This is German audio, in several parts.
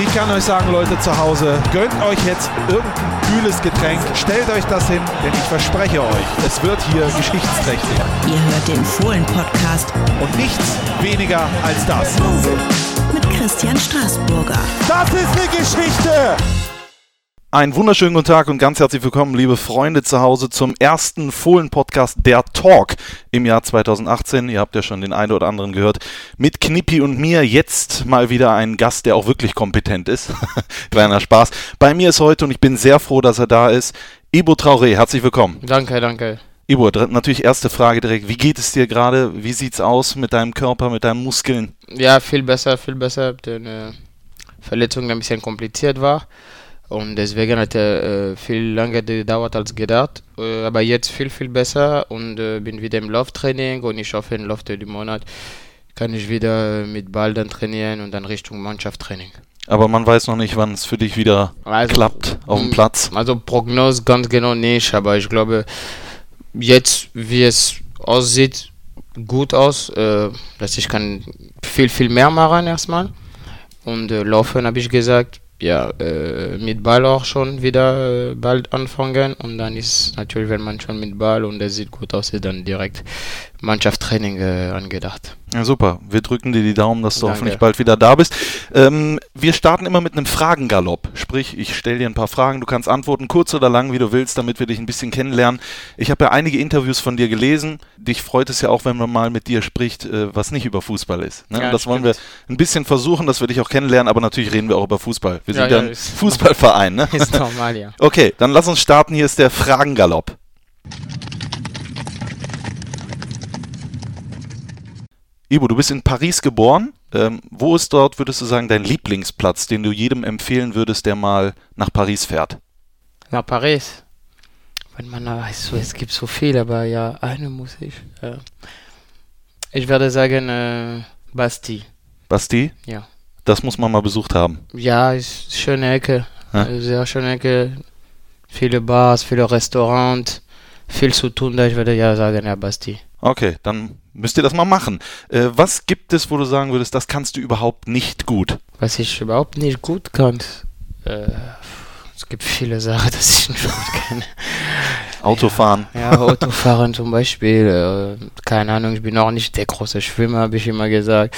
Ich kann euch sagen, Leute zu Hause, gönnt euch jetzt irgendein kühles Getränk, stellt euch das hin, denn ich verspreche euch, es wird hier geschichtsträchtig. Ihr hört den Fohlen-Podcast Und nichts weniger als das. mit Christian Straßburger. Das ist eine Geschichte! Einen wunderschönen guten Tag und ganz herzlich willkommen, liebe Freunde zu Hause, zum ersten Fohlen-Podcast Der Talk im Jahr 2018. Ihr habt ja schon den einen oder anderen gehört. Mit Knippi und mir jetzt mal wieder ein Gast, der auch wirklich kompetent ist. Kleiner Spaß. Bei mir ist heute, und ich bin sehr froh, dass er da ist, Ibo Traoré. Herzlich willkommen. Danke, danke. Ibo, natürlich erste Frage direkt. Wie geht es dir gerade? Wie sieht's aus mit deinem Körper, mit deinen Muskeln? Ja, viel besser, viel besser. Denn äh, Verletzung ein bisschen kompliziert war. Und deswegen hat er äh, viel länger gedauert als gedacht. Äh, aber jetzt viel, viel besser und äh, bin wieder im Lauftraining und ich hoffe, im Laufe des Monats kann ich wieder mit Ball dann trainieren und dann Richtung Mannschaftstraining. Aber man weiß noch nicht, wann es für dich wieder Also, klappt auf dem mm, Platz. Also Prognose ganz genau nicht, aber ich glaube, jetzt, wie es aussieht, gut aus, äh, dass ich kann viel, viel mehr machen erstmal. Und äh, laufen habe ich gesagt, ja, äh, mit Ball auch schon wieder äh, bald anfangen. Und dann ist natürlich, wenn man schon mit Ball und es sieht gut aus, ist dann direkt Mannschaftstraining äh, angedacht. Ja, super. Wir drücken dir die Daumen, dass du Danke. hoffentlich bald wieder da bist. Ähm, wir starten immer mit einem Fragengalopp. Sprich, ich stelle dir ein paar Fragen, du kannst antworten, kurz oder lang, wie du willst, damit wir dich ein bisschen kennenlernen. Ich habe ja einige Interviews von dir gelesen. Dich freut es ja auch, wenn man mal mit dir spricht, äh, was nicht über Fußball ist. Ne? Ja, das wollen wir stimmt. ein bisschen versuchen, dass wir dich auch kennenlernen, aber natürlich reden wir auch über Fußball. Wir Ja, sind ja, ein Fußballverein. Ne? Ist normal, ja. Okay, dann lass uns starten. Hier ist der Fragengalopp. Ibo, du bist in Paris geboren. Ähm, wo ist dort, würdest du sagen, dein Lieblingsplatz, den du jedem empfehlen würdest, der mal nach Paris fährt? Nach Paris. Wenn man da weiß, so, es gibt so viel, aber ja, eine muss ich. Äh, ich würde sagen, äh, Bastille. Basti? Ja. Das muss man mal besucht haben. Ja, ist schöne Ecke. Ja. Äh, Sehr schöne Ecke. Viele Bars, viele Restaurants. Viel zu tun da. Ich würde ja sagen, ja, Bastille. Okay, dann müsst ihr das mal machen. Äh, was gibt es, wo du sagen würdest, das kannst du überhaupt nicht gut? Was ich überhaupt nicht gut kann. Äh, es gibt viele Sachen, das ich nicht gut kann. Autofahren. Ja, Autofahren zum Beispiel. Äh, keine Ahnung, ich bin auch nicht der große Schwimmer, habe ich immer gesagt.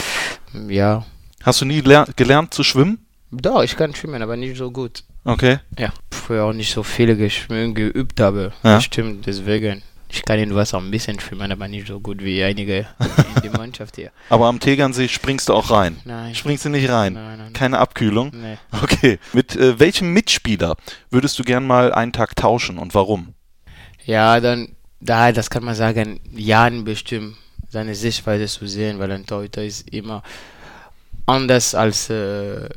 Ja. Hast du nie ler- gelernt zu schwimmen? Doch, ich kann schwimmen, aber nicht so gut. Okay. Ja. Früher auch nicht so viele geschwimmen, geübt habe. Ja. Stimmt, deswegen. Ich kann in Wasser ein bisschen schwimmen, aber nicht so gut wie einige in der Mannschaft hier. Aber am Tegernsee springst du auch rein. Nein. Springst du nicht rein? Nein, nein. Keine Abkühlung? Nee. Okay. Mit äh, welchem Mitspieler würdest du gern mal einen Tag tauschen und warum? Ja, dann, da, das kann man sagen, Jan bestimmt seine Sichtweise zu sehen, weil ein Torhüter ist immer anders als äh,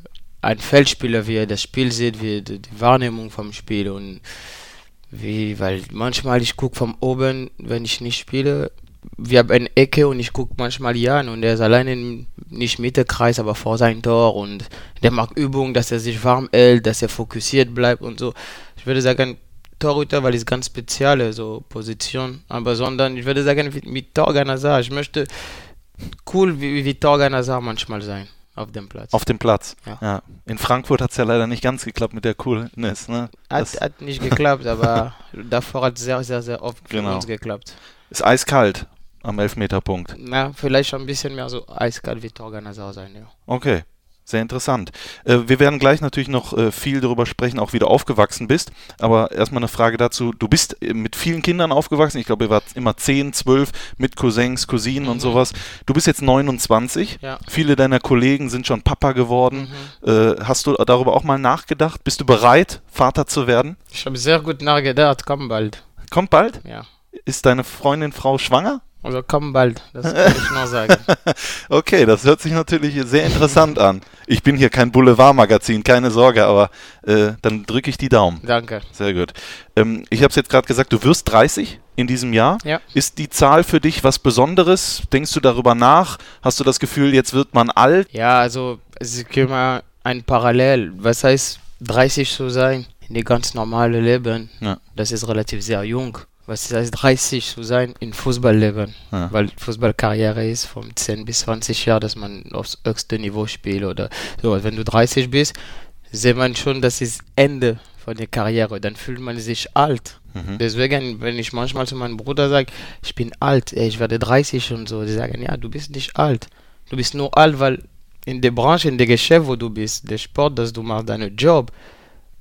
ein Feldspieler, wie er das Spiel sieht, wie die Wahrnehmung vom Spiel und wie, weil manchmal ich gucke von oben, wenn ich nicht spiele, wir haben eine Ecke und ich gucke manchmal Jan und er ist alleine nicht Mittelkreis, aber vor sein Tor und der macht Übungen, dass er sich warm hält, dass er fokussiert bleibt und so. Ich würde sagen, Torhüter, weil es ganz spezielle so Position, aber sondern ich würde sagen mit Torgan Hazard. Ich möchte cool wie, wie Torgan manchmal sein auf dem Platz. Auf dem Platz. Ja. In Frankfurt hat es ja leider nicht ganz geklappt mit der Coolness. Ne? Hat, hat nicht geklappt, aber davor hat es sehr, sehr, sehr oft für Genau. uns geklappt. ist eiskalt am Elfmeterpunkt. Na, vielleicht schon ein bisschen mehr so eiskalt wie Torgan sein, ja. Okay. Sehr interessant. Äh, wir werden gleich natürlich noch äh, viel darüber sprechen, auch wie du aufgewachsen bist. Aber erstmal eine Frage dazu. Du bist äh, mit vielen Kindern aufgewachsen. Ich glaube, ihr wart immer 10, 12 mit Cousins, Cousinen und Mhm. sowas. Du bist jetzt 29. Ja. Viele deiner Kollegen sind schon Papa geworden. Mhm. Hast du darüber auch mal nachgedacht? Bist du bereit, Vater zu werden? Ich habe sehr gut nachgedacht, komm bald. Kommt bald? Ja. Ist deine Freundin, Frau schwanger? Also komm bald, das kann ich nur sagen. Okay, das hört sich natürlich sehr interessant an. Ich bin hier kein Boulevardmagazin, keine Sorge, aber äh, dann drücke ich die Daumen. Danke. Sehr gut. Ähm, ich habe es jetzt gerade gesagt, du wirst 30 in diesem Jahr. Ja. Ist die Zahl für dich was Besonderes? Denkst du darüber nach? Hast du das Gefühl, jetzt wird man alt? Ja, also es ist immer ein Parallel. Was heißt 30 zu sein? In die ganz normale Leben. Ja. Das ist relativ sehr jung. Was heißt 30 zu sein in Fußballleben. Ja. Weil Fußballkarriere ist von 10 bis 20 Jahren, dass man aufs höchste Niveau spielt oder so. Wenn du 30 bist, sieht man schon, das ist Ende von der Karriere. Dann fühlt man sich alt. Mhm. Deswegen, wenn ich manchmal zu meinem Bruder sage, ich bin alt, ey, ich werde 30 und so, die sagen, ja, du bist nicht alt. Du bist nur alt, weil in der Branche, in der Geschäft, wo du bist, der Sport, das du machst, deinen Job,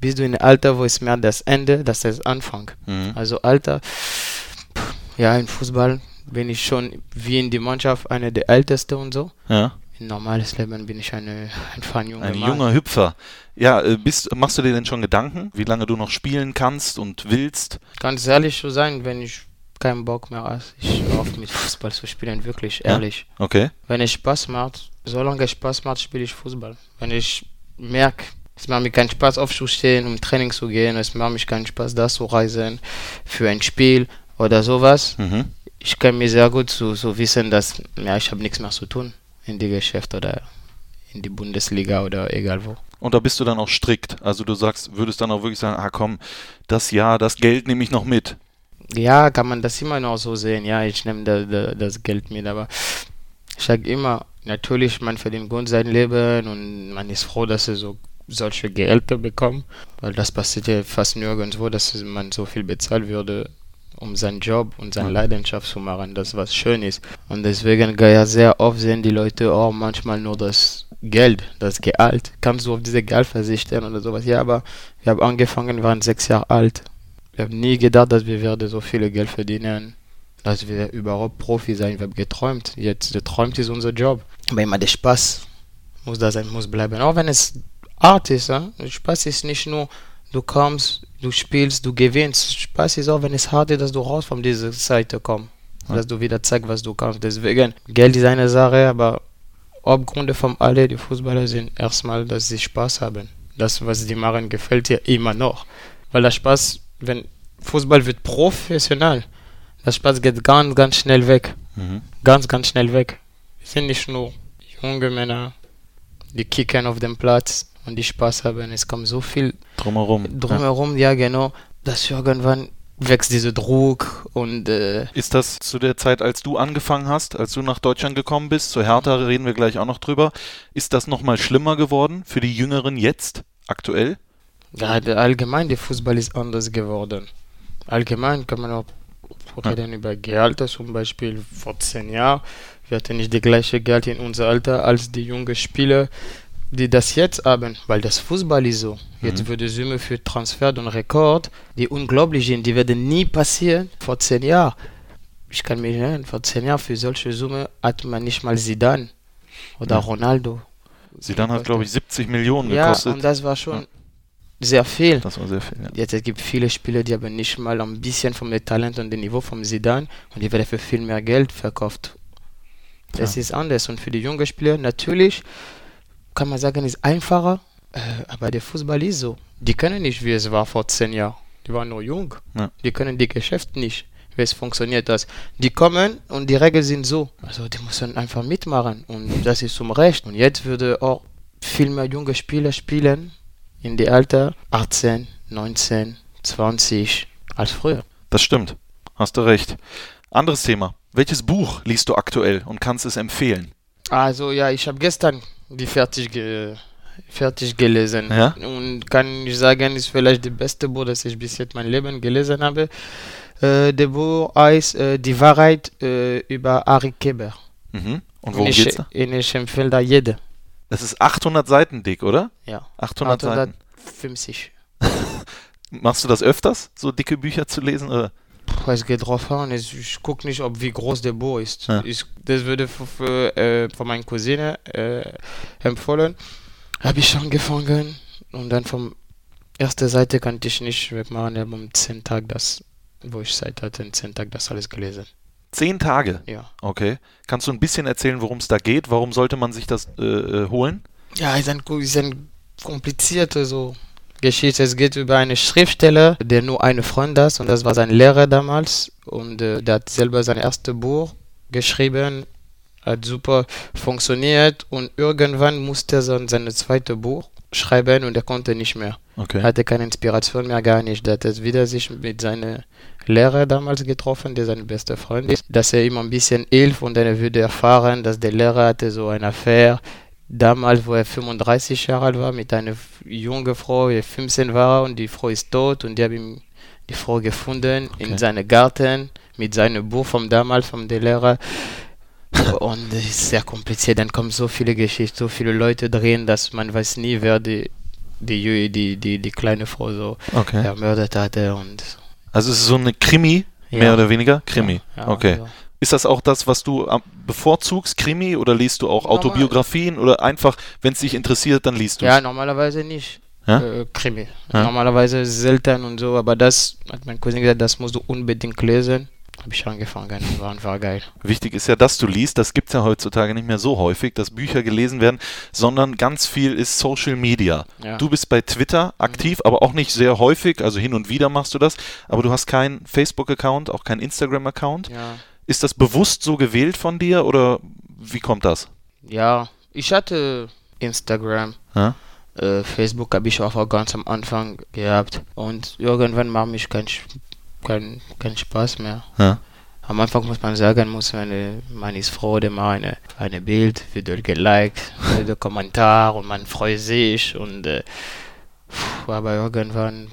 bist du in einem Alter, wo es mehr das Ende, das ist Anfang. Mhm. Also Alter, pff, ja, im Fußball bin ich schon wie in der Mannschaft einer der Ältesten und so. Ja. Im normales Leben bin ich eine, einfach ein junger Ein Mann. junger Hüpfer. Ja, äh, bist, machst du dir denn schon Gedanken, wie lange du noch spielen kannst und willst? Ganz ehrlich zu sein, wenn ich keinen Bock mehr habe, ich auf mit Fußball zu spielen, wirklich Ja? ehrlich. Okay. Wenn es Spaß macht, solange es Spaß macht, spiele ich Fußball. Wenn ich merke, es macht mir keinen Spaß aufzustehen, um Training zu gehen, es macht mich keinen Spaß, da zu reisen für ein Spiel oder sowas, Mhm. ich kann mir sehr gut so, so wissen, dass ja, ich habe nichts mehr zu tun in die Geschäft oder in die Bundesliga oder egal wo. Und da bist du dann auch strikt. Also du sagst, würdest dann auch wirklich sagen, ah komm, das Jahr, das Geld nehme ich noch mit. Ja, kann man das immer noch so sehen. Ja, ich nehme da, da, das Geld mit, aber ich sage immer, natürlich, man verdient gut sein Leben und man ist froh, dass er so solche Gehälter bekommt, weil das passiert ja fast nirgendwo, dass man so viel bezahlt würde, um seinen Job und seine. Leidenschaft zu machen, das was schön ist. Und deswegen ja sehr oft sehen die Leute auch manchmal nur das Geld, das Gehalt. Kannst du auf diese Gehalt verzichten oder sowas? Ja, aber wir haben angefangen, wir waren sechs Jahre alt. Wir haben nie gedacht, dass wir werden so viel Geld verdienen, dass wir überhaupt Profi sein. Wir haben geträumt. Jetzt geträumt ist unser Job. Aber immer der Spaß muss da sein, muss bleiben. Auch wenn es Art ist, ja? Spaß ist nicht nur, du kommst, du spielst, du gewinnst. Spaß ist auch, wenn es hart ist, dass du raus von dieser Seite kommst. Ja. Dass du wieder zeigst, was du kannst. Deswegen, Geld ist eine Sache, aber Hauptgründe von alle, die Fußballer sind erstmal, dass sie Spaß haben. Das, was die machen, gefällt dir immer noch. Weil der Spaß, wenn Fußball wird professionell, der Spaß geht ganz, ganz schnell weg. Mhm. Ganz, ganz schnell weg. Es sind nicht nur junge Männer, die kicken auf dem Platz und die Spaß haben. Es kommt so viel Drumherum. Ja. drumherum, ja, genau, dass irgendwann wächst dieser Druck und äh, Ist das zu der Zeit, als du angefangen hast, als du nach Deutschland gekommen bist, zu Hertha reden wir gleich auch noch drüber, ist das nochmal schlimmer geworden für die Jüngeren jetzt, aktuell? Ja, der allgemein, der Fußball ist anders geworden. Allgemein kann man auch reden über Gehälter, zum Beispiel vor zehn Jahren. Wir hatten nicht die gleiche Geld in unser Alter als die jungen Spieler, die das jetzt haben, weil das Fußball ist so. Jetzt Mhm. wird die Summe für Transfer und Rekord, die unglaublich sind, die werden nie passieren vor zehn Jahren. Ich kann mich erinnern, vor zehn Jahren für solche Summe hat man nicht mal Zidane oder Ja. Ronaldo. Zidane hat, glaube ich, 70 Millionen Ja, gekostet. und das war schon Ja. sehr viel. das war sehr viel, ja. Jetzt es gibt viele Spieler, die haben nicht mal ein bisschen vom Talent und dem Niveau vom Zidane und die werden für viel mehr Geld verkauft. Das Ja. ist anders und für die jungen Spieler natürlich kann man sagen, ist einfacher, äh, aber der Fußball ist so. Die können nicht, wie es war vor zehn Jahren. Die waren nur jung. Ja. Die können die Geschäft nicht, wie es funktioniert das. Die kommen und die Regeln sind so. Also die müssen einfach mitmachen und das ist zum Recht. Und jetzt würde auch viel mehr junge Spieler spielen in die Alter 18, 19, 20 als früher. Das stimmt. Hast du recht. Anderes Thema. Welches Buch liest du aktuell und kannst es empfehlen? Also ja, ich habe gestern die fertig, ge fertig gelesen Ja? und kann ich sagen, ist vielleicht das beste Buch, das ich bis jetzt mein Leben gelesen habe. Äh, das Buch heißt äh, Die Wahrheit äh, über Ari Keber. Mhm. Und worum ich, geht's da? ich empfehle da jede. Das ist 800 Seiten dick, oder? Ja. 800 Seiten. 850. Machst du das öfters, so dicke Bücher zu lesen? Oder? Es geht drauf an. Ich gucke nicht, ob wie groß der Buch ist. Ja. Ich, das würde für, für, äh, von meiner Cousine äh, empfohlen. Habe ich angefangen und dann vom ersten Seite konnte ich nicht wegmachen. Ich habe um 10 Tage das, wo ich Zeit hatte, in 10 Tagen das alles gelesen. Zehn Tage. Ja. Okay. Kannst du ein bisschen erzählen, worum es da geht? Warum sollte man sich das äh, äh, holen? Ja, ist ein, ist ein komplizierte so Geschichte. Es geht über einen Schriftsteller, der nur eine Freund hat und das war sein Lehrer damals und äh, der hat selber sein erstes Buch geschrieben, hat super funktioniert und irgendwann musste er sein, sein zweites Buch schreiben und er konnte nicht mehr. Okay. hatte keine Inspiration mehr, gar nicht. Er hat es wieder sich mit seiner Lehrer damals getroffen, der sein bester Freund ist, dass er ihm ein bisschen hilft und dann er würde erfahren, dass der Lehrer hatte so eine Affäre damals, wo er 35 Jahre alt war, mit einer jungen Frau, die 15 war und die Frau ist tot und die haben die Frau gefunden Okay. in seinem Garten mit seinem Buch vom damals, vom der Lehrer. Und es ist sehr kompliziert, dann kommen so viele Geschichten, so viele Leute drin, dass man weiß nie, wer die, die, die, die, die kleine Frau so Okay. ermordet hatte und Also es ist so eine Krimi, Ja. mehr oder weniger? Krimi. Ja, okay. also- Ist das auch das, was du bevorzugst, Krimi, oder liest du auch Normal. Autobiografien oder einfach, wenn es dich interessiert, dann liest du Ja, normalerweise nicht. Ja? Äh, Krimi. Ja? Normalerweise selten und so, aber das hat mein Cousin gesagt, das musst du unbedingt lesen. Habe ich angefangen, war einfach geil. Wichtig ist ja, dass du liest. Das gibt es ja heutzutage nicht mehr so häufig, dass Bücher gelesen werden, sondern ganz viel ist Social Media. Ja. Du bist bei Twitter aktiv, aber auch nicht sehr häufig, also hin und wieder machst du das, aber du hast keinen Facebook-Account, auch keinen Instagram-Account. Ja. Ist das bewusst so gewählt von dir oder wie kommt das? ja, ich hatte Instagram. Ja? Äh, Facebook habe ich auch ganz am Anfang gehabt. Und irgendwann macht mich kein, Sch- kein, kein Spaß mehr. Ja. Am Anfang muss man sagen, muss man, äh, man ist froh, wenn man eine, eine Bild wird geliked, wird der Kommentar und man freut sich und äh, aber irgendwann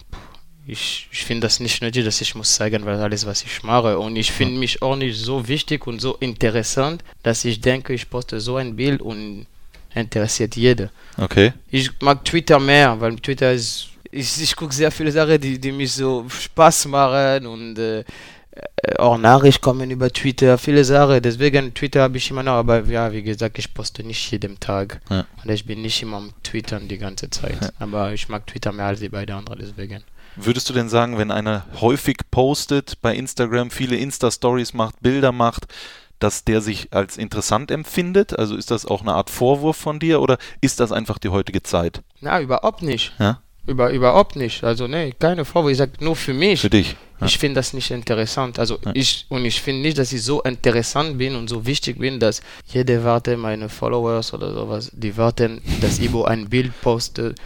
ich, ich finde das nicht nötig, dass ich muss zeigen, weil alles was ich mache und ich finde mich auch nicht so wichtig und so interessant, dass ich denke, ich poste so ein Bild und interessiert jeder. Okay. Ich mag Twitter mehr, weil Twitter ist. Ich, ich gucke sehr viele Sachen, die, die mich so Spaß machen und äh, äh, auch Nachrichten kommen über Twitter, viele Sachen. Deswegen Twitter habe ich immer noch, aber ja, wie gesagt, ich poste nicht jeden Tag. Ja. Und ich bin nicht immer am Twittern die ganze Zeit. Aber ich mag Twitter mehr als die beiden anderen, deswegen. Würdest du denn sagen, wenn einer häufig postet bei Instagram, viele Insta-Stories macht, Bilder macht, dass der sich als interessant empfindet? Also ist das auch eine Art Vorwurf von dir oder ist das einfach die heutige Zeit? Na, überhaupt nicht. Ja? Über, überhaupt nicht. Also, nee, keine Vorwurf. Ich sage nur für mich. Für dich? Ja. Ich finde das nicht interessant. Also Ja. ich und ich finde nicht, dass ich so interessant bin und so wichtig bin, dass jede warte, meine Followers oder sowas, die warten, dass Ibo ein Bild postet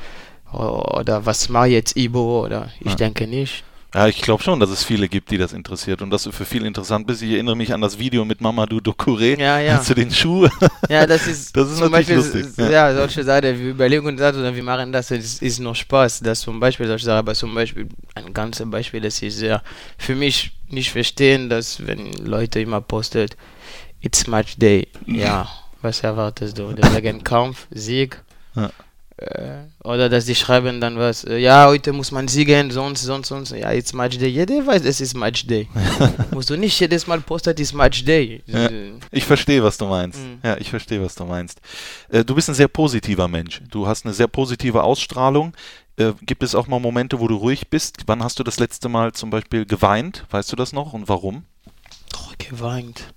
oder was macht jetzt Ibo oder ich Ja. denke nicht. Ja, ich glaube schon, dass es viele gibt, die das interessiert und dass du für viele interessant bist. Ich erinnere mich an das Video mit Mamadou Dokure Ja, ja. zu den Schuhen. Ja, das ist, Das ist zum natürlich Beispiel, lustig, Ja. ja. solche Sachen, wir überlegen uns das oder wir machen das, es ist nur Spaß. Das zum Beispiel solche Sachen, aber zum Beispiel ein ganzes Beispiel, das ich sehr für mich nicht verstehen, dass wenn Leute immer postet, it's Match Day. Ja, was erwartest du? Deswegen Kampf, Sieg. Ja. Äh, oder dass die schreiben dann was, äh, ja, heute muss man siegen, sonst, sonst, sonst. Ja, it's Match Day. Jeder weiß, es ist Match Day. Musst du nicht jedes Mal posten, it's Match Day. Ja. Ich verstehe, was du meinst. Mhm. Ja, ich verstehe, was du meinst. Äh, du bist ein sehr positiver Mensch. Du hast eine sehr positive Ausstrahlung. Gibt es auch mal Momente, wo du ruhig bist? Wann hast du das letzte Mal zum Beispiel geweint? Weißt du das noch und warum? Oh, geweint.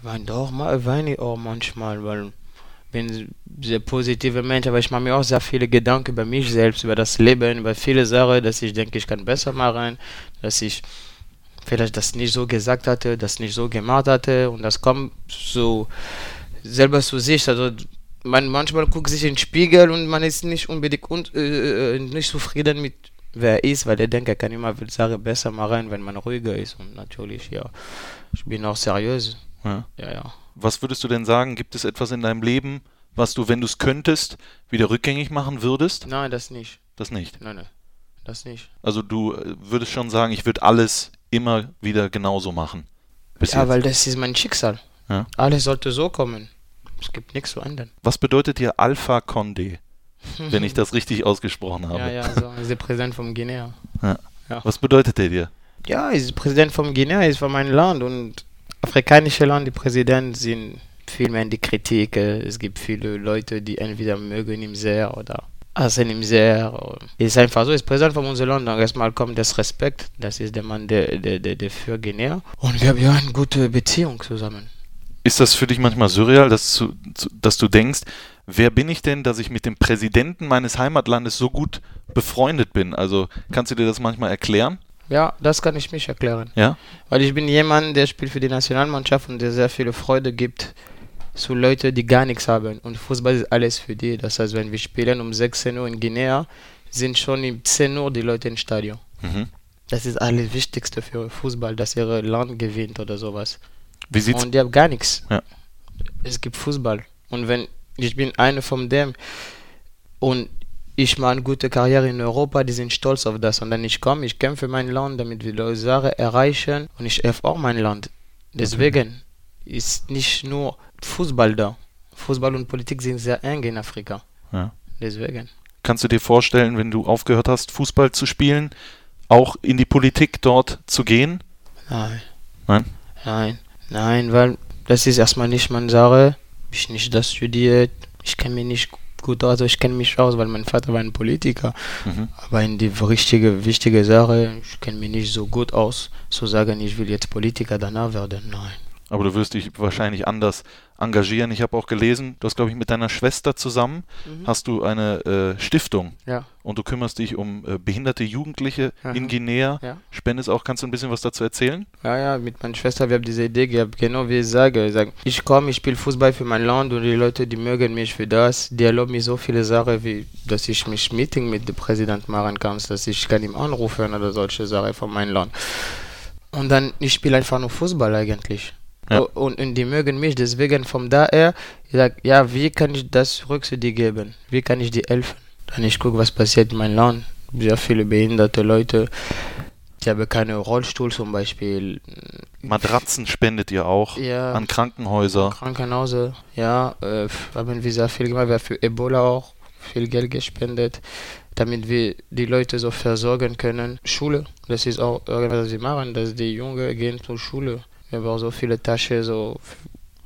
Geweint auch mal, weine auch manchmal, weil bin sehr positiver Mensch, aber ich mache mir auch sehr viele Gedanken über mich selbst, über das Leben, über viele Sachen, dass ich denke, ich kann besser machen, dass ich vielleicht das nicht so gesagt hatte, das nicht so gemacht hatte und das kommt so selber zu sich. Also man manchmal guckt sich in den Spiegel und man ist nicht unbedingt un, äh, äh, nicht zufrieden mit wer er ist, weil er denkt, er kann immer Sachen besser machen, wenn man ruhiger ist. Und natürlich, ja, ich bin auch seriös. Ja. Ja, ja. Was würdest du denn sagen? Gibt es etwas in deinem Leben, was du, wenn du es könntest, wieder rückgängig machen würdest? Nein, das nicht. Das nicht. Nein, nein, das nicht. Also du äh, würdest schon sagen, ich würde alles immer wieder genauso machen. Bis ja, jetzt. weil das ist mein Schicksal. Ja. Alles sollte so kommen. Es gibt nichts zu ändern. Was bedeutet dir Alpha Condé, wenn ich das richtig ausgesprochen habe? Ja, ja, so. Er ist der Präsident vom Guinea. Was bedeutet der dir? Ja, er ist Präsident vom Guinea, er ist von meinem Land und afrikanische die Präsidenten sind viel mehr in die Kritik. äh, Es gibt viele Leute, die entweder mögen ihn sehr oder hassen ihn sehr. Es ist einfach so, er ist Präsident von unserem Land. Erstmal kommt das Respekt. Das ist der Mann, der, der, der, der für Guinea. Und wir haben ja eine gute Beziehung zusammen. Ist das für dich manchmal surreal, dass, du- dass du denkst, wer bin ich denn, dass ich mit dem Präsidenten meines Heimatlandes so gut befreundet bin? Also kannst du dir das manchmal erklären? Ja, das kann ich mich erklären. Ja? Weil ich bin jemand, der spielt für die Nationalmannschaft und der sehr viele Freude gibt zu Leuten, die gar nichts haben. Und Fußball ist alles für die. Das heißt, wenn wir spielen um 16 Uhr in Guinea, sind schon um 10 Uhr die Leute im Stadion. Mhm. Das ist alles Wichtigste für Fußball, dass ihr Land gewinnt oder sowas. Wie sieht's Und die haben gar nichts. Ja. Es gibt Fußball. Und wenn ich bin einer von dem und ich mache eine gute Karriere in Europa, die sind stolz auf das. Und dann ich komme, ich kämpfe für mein Land, damit wir die Sachen erreichen und ich helfe auch mein Land. Deswegen ist nicht nur Fußball da. Fußball und Politik sind sehr eng in Afrika. Ja. Deswegen. Kannst du dir vorstellen, wenn du aufgehört hast, Fußball zu spielen, auch in die Politik dort zu gehen? Nein. Nein? Nein, nein, weil das ist erstmal nicht meine Sache. Ich nicht das studiert. Ich kenne mich nicht gut aus, also ich kenne mich aus, weil mein Vater war ein Politiker. Mhm. Aber in die richtige, wichtige Sache, ich kenne mich nicht so gut aus, zu sagen, ich will jetzt Politiker danach werden. Nein. Aber du wirst dich wahrscheinlich anders engagieren. Ich habe auch gelesen, du hast, glaube ich, mit deiner Schwester zusammen hast du eine äh, Stiftung Ja, und du kümmerst dich um äh, behinderte Jugendliche in Aha. Guinea. ja. Spendest auch, kannst du ein bisschen was dazu erzählen? Ja, ja, mit meiner Schwester, wir haben diese Idee gehabt, genau wie ich sage. Ich, sage, ich komme, ich spiele Fußball für mein Land und die Leute, die mögen mich für das. Die erlauben mir so viele Sachen, wie dass ich mich Meeting mit dem Präsident machen kann, dass ich kann ihm anrufen oder solche Sachen von meinem Land. Und dann, ich spiele einfach nur Fußball eigentlich. Ja. Und, und die mögen mich, deswegen von daher, ich sage, ja, wie kann ich das zurück zu dir geben? Wie kann ich dir helfen? Dann ich gucke, was passiert in meinem Land. Sehr viele behinderte Leute, die haben keine Rollstuhl zum Beispiel. Matratzen spendet ihr auch Ja. an Krankenhäuser. Krankenhause, ja, äh, haben wir sehr viel gemacht. Wir haben für Ebola auch viel Geld gespendet, damit wir die Leute so versorgen können. Schule, das ist auch irgendwas, was wir machen, dass die Jungen gehen zur Schule. Auch so viele Taschen, so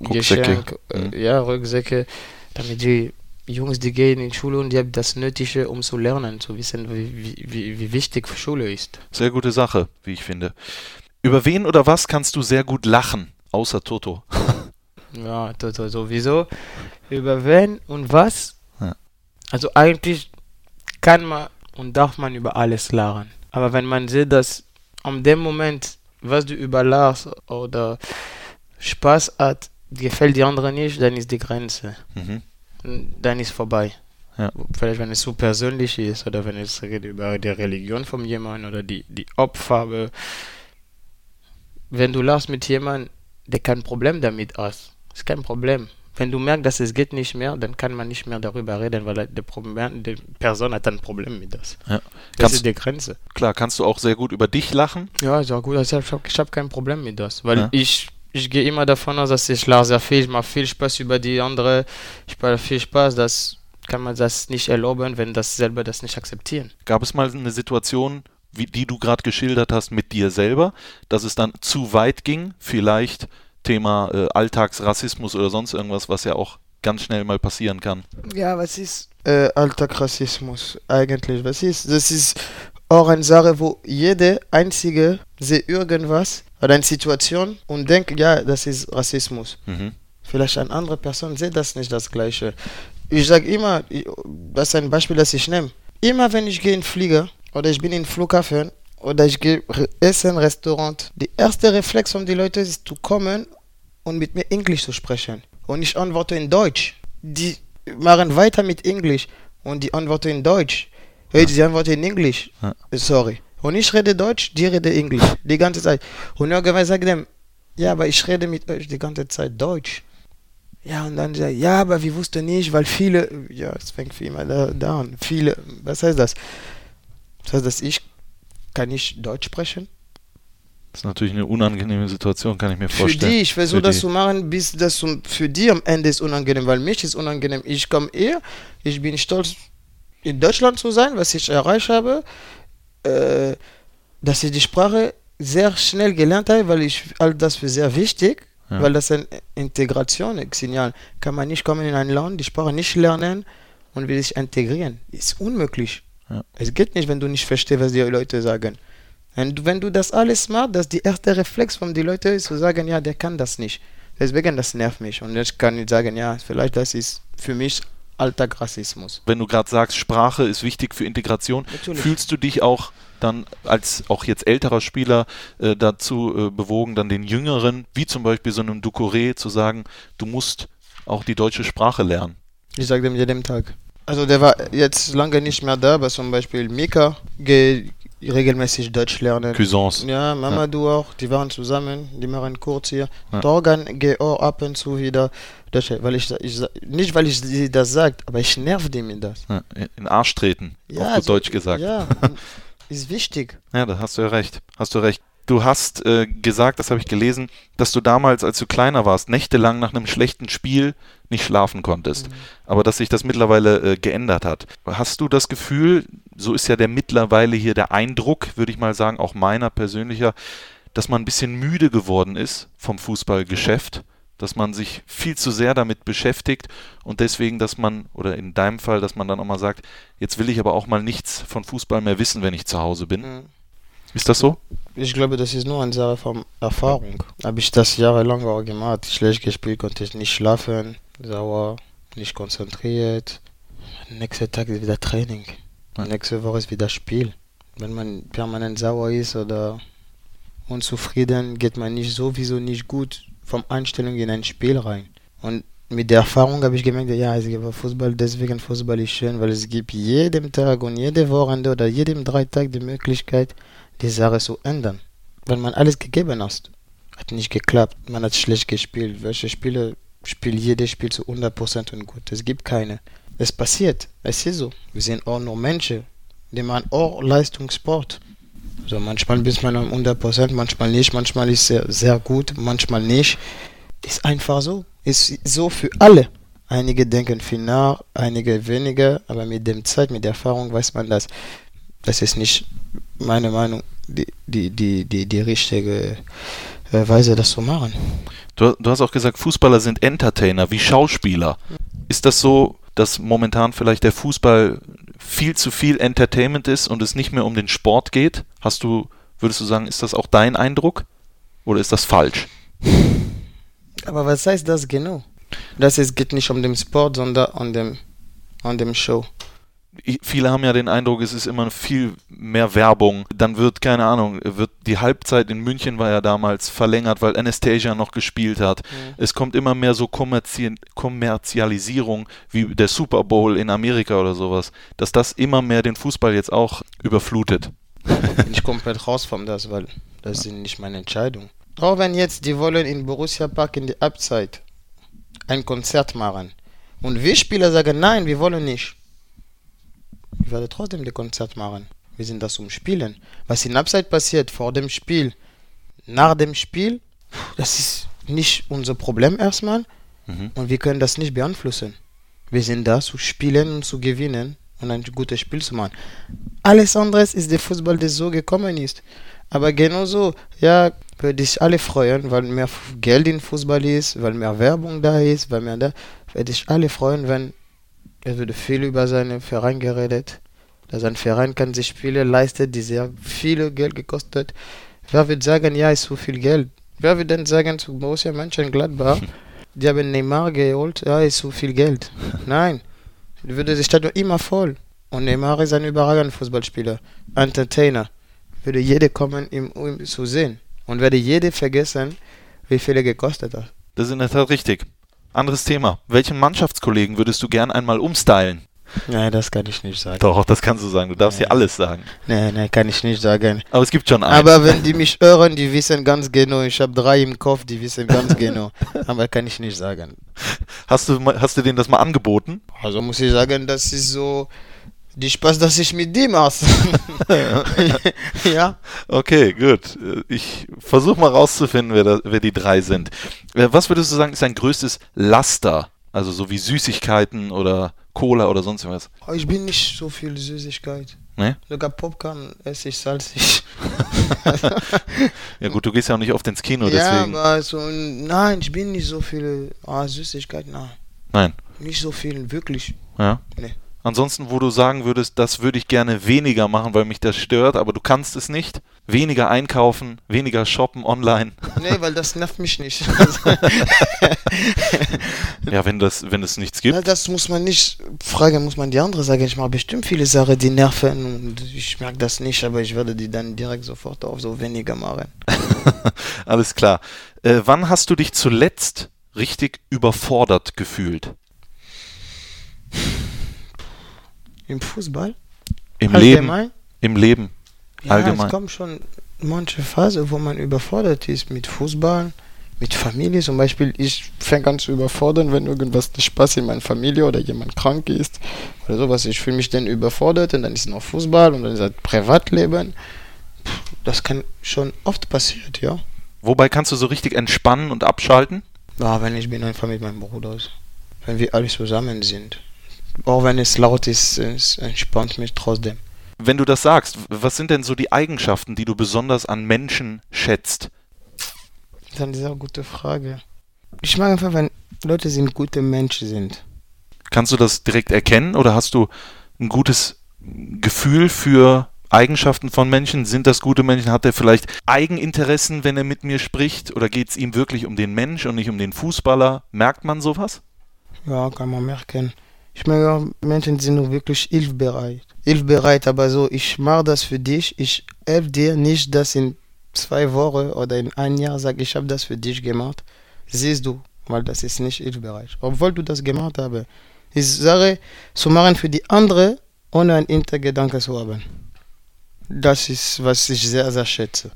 Rucksäcke. Geschenk, äh, ja, Rucksäcke, damit die Jungs, die gehen in die Schule und die haben das Nötige, um zu lernen, zu wissen, wie, wie, wie, wichtig Schule ist. Sehr gute Sache, wie ich finde. Über wen oder was kannst du sehr gut lachen, außer Toto? Ja, to- to- sowieso. Über wen und was? Ja. Also eigentlich kann man und darf man über alles lachen. Aber wenn man sieht, dass an dem Moment, was du überlachst oder Spaß hat, gefällt die anderen nicht, dann ist die Grenze. Mhm. Dann ist vorbei. Ja. Vielleicht wenn es zu persönlich ist oder wenn es über die Religion von jemandem oder die, die Opfer. Wenn du lachst mit jemandem, der kein Problem damit hat, ist kein Problem. Wenn du merkst, dass es geht nicht mehr, dann kann man nicht mehr darüber reden, weil der Problem, die Person hat ein Problem mit das. Ja. Das Kannst- ist die Grenze. Klar, kannst du auch sehr gut über dich lachen. Ja, auch gut. Also ich habe hab kein Problem mit das, weil Ja. ich, ich gehe immer davon aus, dass ich lache sehr viel, ich mache viel Spaß über die andere, ich mache viel Spaß, das kann man das nicht erlauben, wenn das selber das nicht akzeptieren. Gab es mal eine Situation, wie die du gerade geschildert hast mit dir selber, dass es dann zu weit ging? Vielleicht Thema äh, Alltagsrassismus oder sonst irgendwas, was ja auch ganz schnell mal passieren kann. Ja, was ist äh, Alltagsrassismus eigentlich? Was ist? Das ist auch eine Sache, wo jede einzige sieht irgendwas oder eine Situation und denkt, ja, das ist Rassismus. Mhm. Vielleicht eine andere Person sieht das nicht das Gleiche. Ich sage immer, ich- das ist ein Beispiel, das ich nehme. Immer wenn ich gehe in den Flieger oder ich bin in den Flughafen oder ich gehe essen, Restaurant, die erste Reflex von den Leuten ist zu kommen und mit mir Englisch zu sprechen. Und ich antworte in Deutsch. Die machen weiter mit Englisch und die antworten in Deutsch. Hey, sie antworten in Englisch. Sorry. Und ich rede Deutsch, die reden Englisch. Die ganze Zeit. Und irgendwann sage ich dem, ja, aber ich rede mit euch die ganze Zeit Deutsch. Ja, und dann sagt, ja, aber wir wussten nicht, weil viele, ja, es fängt immer da, da an. Viele, was heißt das? Das heißt, dass ich, kann ich Deutsch sprechen? Das ist natürlich eine unangenehme Situation, kann ich mir Für vorstellen. die, ich versuche Für das die. zu machen, bis das für die am Ende ist unangenehm, weil mich ist unangenehm. Ich komme hier, ich bin stolz, in Deutschland zu sein, was ich erreicht habe, äh, dass ich die Sprache sehr schnell gelernt habe, weil ich all das für sehr wichtig, Ja. weil das eine Integration ist. Signal. Kann man nicht kommen in ein Land, die Sprache nicht lernen und will sich integrieren. Ist unmöglich. Ja. Es geht nicht, wenn du nicht verstehst, was die Leute sagen. Du, wenn du das alles machst, dass die erste Reflex von den Leuten ist, zu sagen, ja, der kann das nicht. Deswegen, das nervt mich. Und ich kann nicht sagen, ja, vielleicht das ist für mich Alltagrassismus. Wenn du gerade sagst, Sprache ist wichtig für Integration, Natürlich. fühlst du dich auch dann als auch jetzt älterer Spieler äh, dazu äh, bewogen, dann den Jüngeren, wie zum Beispiel so einem Ducouré, zu sagen, du musst auch die deutsche Sprache lernen. Ich sage dem jeden Tag. Also der war jetzt lange nicht mehr da, aber zum Beispiel Mika geht regelmäßig Deutsch lernen. Cuisance. Ja, Mama, du auch. Die waren zusammen, die machen kurz hier. Ja. Torgan geht auch ab und zu wieder Deutsch, weil ich, ich nicht weil ich sie das sagt, aber ich nerv die mit das. Ja, in den Arsch treten, auf gut so- Deutsch gesagt. Ja, ist wichtig. Ja, da hast du ja recht. Hast du recht. Du hast äh, gesagt, das habe ich gelesen, dass du damals, als du kleiner warst, nächtelang nach einem schlechten Spiel nicht schlafen konntest. Aber dass sich das mittlerweile äh, geändert hat. Hast du das Gefühl, so ist ja der mittlerweile hier der Eindruck, würde ich mal sagen, auch meiner persönlicher, dass man ein bisschen müde geworden ist vom Fußballgeschäft, dass man sich viel zu sehr damit beschäftigt und deswegen, dass man, oder in deinem Fall, dass man dann auch mal sagt, jetzt will ich aber auch mal nichts von Fußball mehr wissen, wenn ich zu Hause bin. Mhm. Ist das so? Ich glaube, das ist nur eine Sache von Erfahrung. Habe ich das jahrelang auch gemacht. Schlecht gespielt, konnte ich nicht schlafen, sauer, nicht konzentriert. Nächster Tag ist wieder Training. Ja. Nächste Woche ist wieder Spiel. Wenn man permanent sauer ist oder unzufrieden, geht man nicht sowieso nicht gut vom Einstellung in ein Spiel rein. Und mit der Erfahrung habe ich gemerkt, ja, es gibt Fußball, deswegen Fußball ist schön, weil es gibt jedem Tag und jede Wochenende oder jedem drei Tag die Möglichkeit, die Sache zu ändern. Weil man alles gegeben hat. Hat nicht geklappt, man hat schlecht gespielt. Welche Spiele spielt jedes Spiel zu 100% und gut? Es gibt keine. Es passiert, es ist so. Wir sind auch nur Menschen, die machen auch Leistungssport. So manchmal bist man am 100%, manchmal nicht, manchmal ist sehr, sehr gut, manchmal nicht. Ist einfach so. Ist so für alle. Einige denken viel nach, einige weniger, aber mit der Zeit, mit der Erfahrung weiß man das. Das ist nicht meine Meinung, die, die, die, die, die richtige äh, Weise, das zu machen. Du, du hast auch gesagt, Fußballer sind Entertainer, wie Schauspieler. Ist das so, dass momentan vielleicht der Fußball viel zu viel Entertainment ist und es nicht mehr um den Sport geht? Hast du, würdest du sagen, ist das auch dein Eindruck? Oder ist das falsch? Aber was heißt das genau? Das ist, geht nicht um den Sport, sondern um dem, um dem Show. Viele haben ja den Eindruck, es ist immer viel mehr Werbung. Dann wird, keine Ahnung, wird die Halbzeit in München war ja damals verlängert, weil Anastasia noch gespielt hat. Es kommt immer mehr so Kommerzi Kommerzialisierung wie der Super Bowl in Amerika oder sowas, dass das immer mehr den Fußball jetzt auch überflutet. bin ich komplett raus von das, weil das sind nicht meine Entscheidung. Auch wenn jetzt die wollen in Borussia Park in der Abzeit ein Konzert machen und wir Spieler sagen, nein, wir wollen nicht. Ich werde trotzdem das Konzert machen. Wir sind das zum Spielen. Was in Abzeit passiert, vor dem Spiel, nach dem Spiel, das ist nicht unser Problem erstmal Mhm. und wir können das nicht beeinflussen. Wir sind da zu spielen und zu gewinnen und ein gutes Spiel zu machen. Alles andere ist der Fußball, der so gekommen ist. Aber genauso, ja, würde ich alle freuen, weil mehr Geld in Fußball ist, weil mehr Werbung da ist, weil mehr da, würde ich alle freuen, wenn er würde viel über seinen Verein geredet, dass ein Verein kann sich Spiele leisten, die sehr viel Geld gekostet. Wer wird sagen, ja, ist zu viel Geld? Wer wird dann sagen zu Borussia Mönchengladbach, die haben Neymar geholt, ja, ist zu viel Geld? Nein, würde das Stadion immer voll. Und Neymar ist ein überragender Fußballspieler, Entertainer. Würde jeder kommen, ihm, um zu sehen. Und werde jeder vergessen, wie viel er gekostet hat. Das ist in der Tat richtig. Anderes Thema. Welchen Mannschaftskollegen würdest du gern einmal umstylen? Nein, das kann ich nicht sagen. Doch, das kannst du sagen. Du darfst hier alles sagen. Nein, nein, kann ich nicht sagen. Aber es gibt schon einen. Aber wenn die mich hören, die wissen ganz genau. Ich habe drei im Kopf, die wissen ganz genau. Aber kann ich nicht sagen. Hast du, hast du denen das mal angeboten? Also muss ich sagen, das ist so die Spaß, dass ich mit dem mache. ja. Okay, gut. Ich versuche mal rauszufinden, wer, da, wer die drei sind. Äh, Was würdest du sagen, ist dein größtes Laster? Also so wie Süßigkeiten oder Cola oder sonst was? Aber Ich bin nicht so viel Süßigkeit. Ne? Sogar Popcorn esse ich salzig. Ja gut, du gehst ja auch nicht oft ins Kino, ja, deswegen. aber so, nein, ich bin nicht so viel ah, Süßigkeit, nein. Nein. Nicht so viel, wirklich. Ja. Nee. Ansonsten, wo du sagen würdest, das würde ich gerne weniger machen, weil mich das stört, aber du kannst es nicht. Weniger einkaufen, weniger shoppen online. Nee, weil das nervt mich nicht. Ja, wenn das, wenn es nichts gibt. das muss man nicht fragen, muss man die andere sagen. Ich mache bestimmt viele Sachen, die nerven und ich merke das nicht, aber ich werde die dann direkt sofort auf so weniger machen. Alles klar. Äh, wann hast du dich zuletzt richtig überfordert gefühlt? Im Fußball? Im Allgemein? Leben? Im Leben. Ja, Allgemein. es kommt schon manche Phase, wo man überfordert ist mit Fußball, mit Familie. Zum Beispiel, ich fange an zu überfordern, wenn irgendwas nicht passt in meiner Familie oder jemand krank ist oder sowas. Ich fühle mich dann überfordert und dann ist noch Fußball und dann ist das Privatleben. Puh, Das kann schon oft passieren, ja. Wobei kannst du so richtig entspannen und abschalten? Ja, wenn ich bin einfach mit meinem Bruder. Wenn wir alle zusammen sind. Auch wenn es laut ist, es entspannt mich trotzdem. Wenn du das sagst, was sind denn so die Eigenschaften, die du besonders an Menschen schätzt? Das ist eine sehr gute Frage. Ich mag einfach, wenn Leute sind gute Menschen sind. Kannst du das direkt erkennen oder hast du ein gutes Gefühl für Eigenschaften von Menschen? Sind das gute Menschen? Hat er vielleicht Eigeninteressen, wenn er mit mir spricht? Oder geht es ihm wirklich um den Mensch und nicht um den Fußballer? Merkt man sowas? Ja, kann man merken. Ich auch Menschen, sind nur wirklich hilfbereit. Hilfbereit, aber so, ich mache das für dich, ich helfe dir nicht, dass in zwei Wochen oder in ein Jahr sage, ich habe das für dich gemacht. Siehst du, weil das ist nicht hilfbereit. Obwohl du das gemacht hast. Ich sage, zu machen für die andere, ohne einen Hintergedanke zu haben. Das ist, was ich sehr, sehr schätze.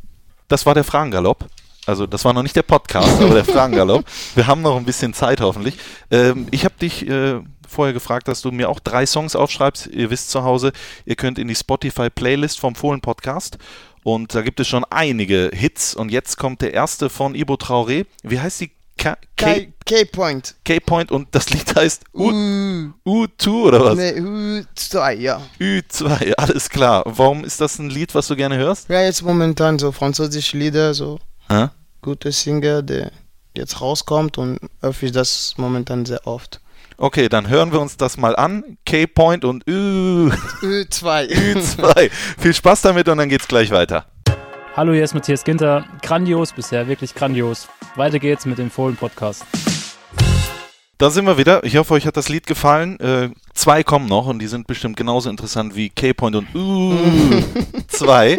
Das war der Fragengalopp. Also das war noch nicht der Podcast, aber der Fragengalopp. Wir haben noch ein bisschen Zeit hoffentlich. Ähm, ich habe dich äh, vorher gefragt, dass du mir auch drei Songs aufschreibst. Ihr wisst zu Hause, ihr könnt in die Spotify-Playlist vom Fohlen Podcast. Und da gibt es schon einige Hits. Und jetzt kommt der erste von Ibo Traoré. Wie heißt die? K- K- K-Point. K-Point und das Lied heißt U Uh, U2 oder was? uh, zwei, ja. Ü2, alles klar. Warum ist das ein Lied, was du gerne hörst? Ja, jetzt momentan so französische Lieder, so Hä? gute Singer, der jetzt rauskommt und öffne ich das momentan sehr oft. Okay, dann hören wir uns das mal an. K-Point und Ü Ö, zwei. Ü2. Viel Spaß damit und dann geht's gleich weiter. Hallo, hier ist Matthias Ginter. Grandios, bisher wirklich grandios. Weiter geht's mit dem Fohlen-Podcast. Da sind wir wieder. Ich hoffe, euch hat das Lied gefallen. Äh, zwei kommen noch und die sind bestimmt genauso interessant wie K-Point und Ü2.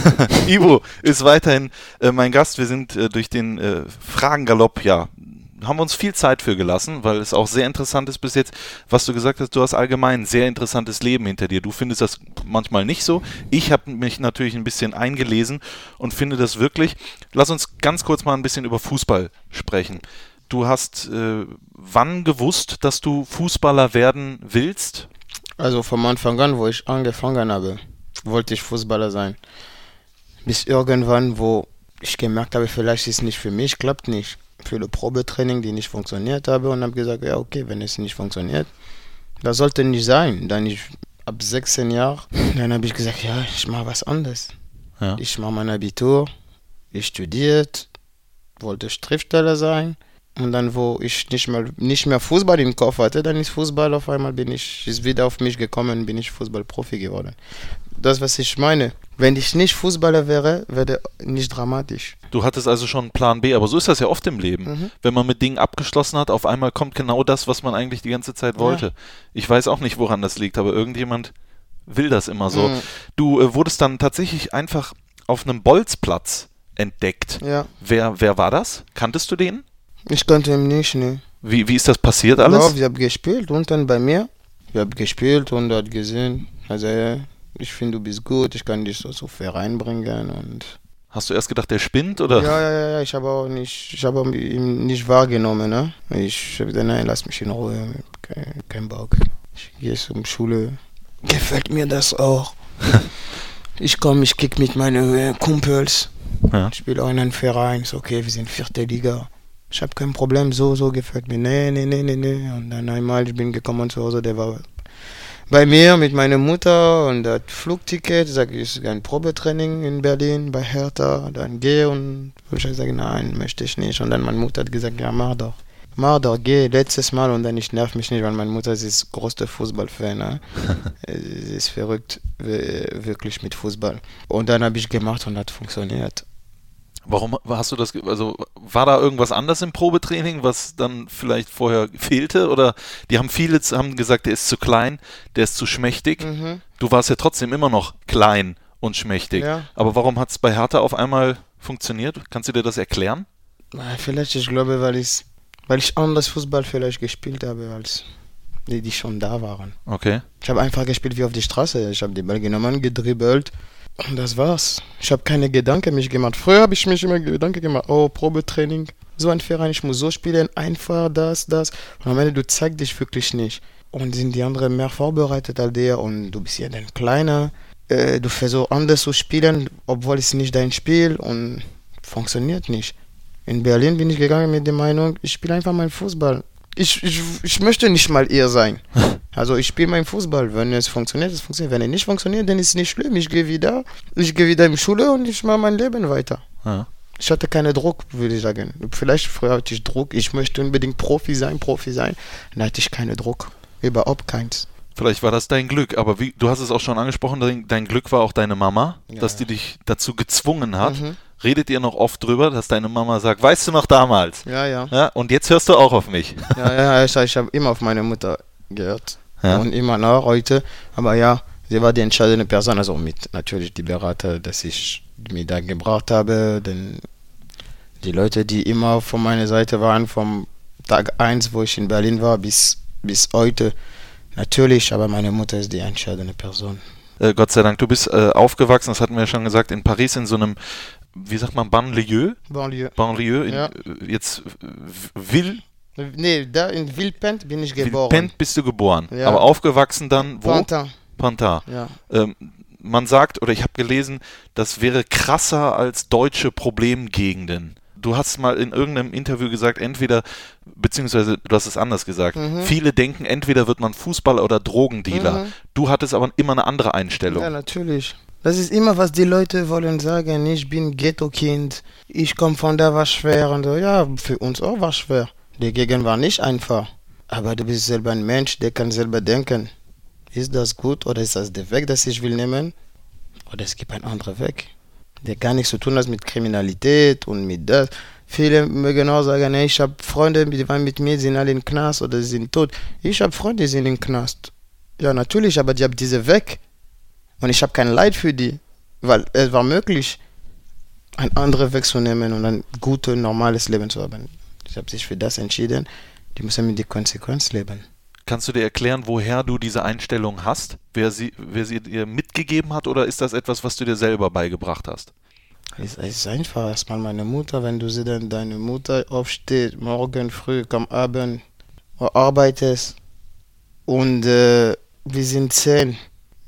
Ivo ist weiterhin äh, mein Gast. Wir sind äh, durch den äh, Fragengalopp, ja, haben wir uns viel Zeit für gelassen, weil es auch sehr interessant ist bis jetzt, was du gesagt hast, du hast allgemein ein sehr interessantes Leben hinter dir. Du findest das manchmal nicht so. Ich habe mich natürlich ein bisschen eingelesen und finde das wirklich. Lass uns ganz kurz mal ein bisschen über Fußball sprechen. Du hast äh, wann gewusst, dass du Fußballer werden willst? Also vom Anfang an, wo ich angefangen habe, wollte ich Fußballer sein. Bis irgendwann, wo ich gemerkt habe, vielleicht ist es nicht für mich, klappt nicht. Für das Probetraining, die nicht funktioniert habe und habe gesagt, ja okay, wenn es nicht funktioniert, das sollte nicht sein. Dann ich ab 16 Jahren, dann habe ich gesagt, ja, ich mache was anderes. Ja. Ich mache mein Abitur, ich studiert, wollte Schriftsteller sein. Und dann, wo ich nicht mehr, nicht mehr Fußball im Kopf hatte, dann ist Fußball auf einmal, bin ich, ist wieder auf mich gekommen, bin ich Fußballprofi geworden. Das, was ich meine. Wenn ich nicht Fußballer wäre, wäre nicht dramatisch. Du hattest also schon einen Plan B, aber so ist das ja oft im Leben. Mhm. Wenn man mit Dingen abgeschlossen hat, auf einmal kommt genau das, was man eigentlich die ganze Zeit wollte. Ich weiß auch nicht, woran das liegt, aber irgendjemand will das immer so. Mhm. Du äh, wurdest dann tatsächlich einfach auf einem Bolzplatz entdeckt. Ja, Wer, wer war das? Kanntest du den? ich konnte ihn nicht, ne. Wie, wie ist das passiert alles? Ja, wir haben gespielt unten bei mir. Wir haben gespielt und hat gesehen, also ja, ich finde, du bist gut, ich kann dich so zu Verein bringen und Hast du erst gedacht, der spinnt oder? Ja, ja, ja, ich habe auch nicht, ich habe ihn nicht wahrgenommen, ne? Ich habe gesagt, nein, lass mich in Ruhe, kein, kein Bock. Ich gehe zum Schule. Gefällt mir das auch. ich komme, ich kick mit meinen äh, Kumpels. Ja. Ich spiele auch in einem Verein, ist okay, wir sind vierte Liga. Ich habe kein Problem, so, so gefällt mir. Nee, nee, nee, nee, nee. Und dann einmal, ich bin gekommen zu Hause, der war bei mir mit meiner Mutter und das Flugticket, sag ich, ist ein Probetraining in Berlin bei Hertha, dann geh und ich sage, nein, möchte ich nicht. Und dann meine Mutter hat gesagt, ja, mach doch. Mach doch, geh, letztes Mal und dann ich nerv mich nicht, weil meine Mutter ist größte Fußballfan. Ne? sie ist verrückt, wirklich mit Fußball. Und dann habe ich gemacht und hat funktioniert. Warum hast du das, also war da irgendwas anders im Probetraining, was dann vielleicht vorher fehlte? Oder die haben viele haben gesagt, der ist zu klein, der ist zu schmächtig. Mhm. Du warst ja trotzdem immer noch klein und schmächtig. Ja. Aber warum hat es bei Hertha auf einmal funktioniert? Kannst du dir das erklären? Vielleicht, ich glaube, weil ich Weil ich anders Fußball vielleicht gespielt habe als die, die schon da waren. Okay. Ich habe einfach gespielt wie auf die Straße. Ich habe den Ball genommen, gedribbelt und das war's. Ich habe keine Gedanken mich gemacht. Früher habe ich mich immer Gedanken gemacht, oh, Probetraining, so ein Verein, ich muss so spielen, einfach das, das. Und am Ende, du zeigst dich wirklich nicht. Und sind die anderen mehr vorbereitet als der und du bist ja dann kleiner. Äh, du versuchst anders zu spielen, obwohl es nicht dein Spiel und funktioniert nicht. In Berlin bin ich gegangen mit der Meinung, ich spiele einfach meinen Fußball. Ich, ich, ich möchte nicht mal ihr sein. Also ich spiele meinen Fußball. Wenn es funktioniert, es funktioniert. Wenn es nicht funktioniert, dann ist es nicht schlimm. Ich gehe wieder, ich gehe wieder in die Schule und ich mache mein Leben weiter. Ja. Ich hatte keinen Druck, würde ich sagen. Vielleicht früher hatte ich Druck. Ich möchte unbedingt Profi sein, Profi sein. Dann hatte ich keinen Druck. Überhaupt keins. Vielleicht war das dein Glück, aber wie, du hast es auch schon angesprochen, dein, dein Glück war auch deine Mama, Ja, dass die ja. dich dazu gezwungen hat. Mhm. Redet ihr noch oft drüber, dass deine Mama sagt, weißt du noch damals? Ja, ja. Ja, und jetzt hörst du auch auf mich. ja, ja, ich, ich habe immer auf meine Mutter gehört. Ja. Und immer noch heute. Aber ja, sie war die entscheidende Person. Also mit natürlich die Berater, dass ich mir da gebraucht habe. Denn die Leute, die immer von meiner Seite waren, vom Tag 1, wo ich in Berlin war, bis, bis heute. Natürlich, aber meine Mutter ist die entscheidende Person. Äh, Gott sei Dank, du bist äh, aufgewachsen, das hatten wir ja schon gesagt, in Paris in so einem, wie sagt man, Banlieue? Banlieue. Banlieue, in, Ja. äh, jetzt äh, Ville, Nee, da in Villepinte bin ich geboren. Villepinte bist du geboren, Ja. aber aufgewachsen dann wo? Pantin, Pantin. ja. Ähm, man sagt, oder ich habe gelesen, das wäre krasser als deutsche Problemgegenden. Du hast mal in irgendeinem Interview gesagt, entweder, beziehungsweise du hast es anders gesagt, Mhm. viele denken, entweder wird man Fußballer oder Drogendealer. Mhm. Du hattest aber immer eine andere Einstellung. Ja, natürlich. Das ist immer, was die Leute wollen sagen. Ich bin Ghetto-Kind. Ich komme von da, war schwer. Und so. ja, für uns auch war schwer. Die Gegend war nicht einfach. Aber du bist selber ein Mensch, der kann selber denken. Ist das gut oder ist das der Weg, das ich will nehmen? Oder es gibt einen anderen Weg, der gar nichts zu tun hat mit Kriminalität und mit das. Viele mögen auch sagen, ich habe Freunde, die waren mit mir, sind alle im Knast oder sind tot. Ich habe Freunde, die sind im Knast. Ja, natürlich, aber die haben diese Weg. Und ich habe kein Leid für die, weil es war möglich, einen anderen Weg zu nehmen und ein gutes, normales Leben zu haben. Ich habe sich für das entschieden. Die müssen mit der Konsequenz leben. Kannst du dir erklären, woher du diese Einstellung hast? Wer sie, wer sie dir mitgegeben hat oder ist das etwas, was du dir selber beigebracht hast? Es ist einfach. Erstmal meine Mutter, wenn du siehst, dann deine Mutter aufsteht, morgen früh, am Abend, arbeitest und äh, wir sind zehn.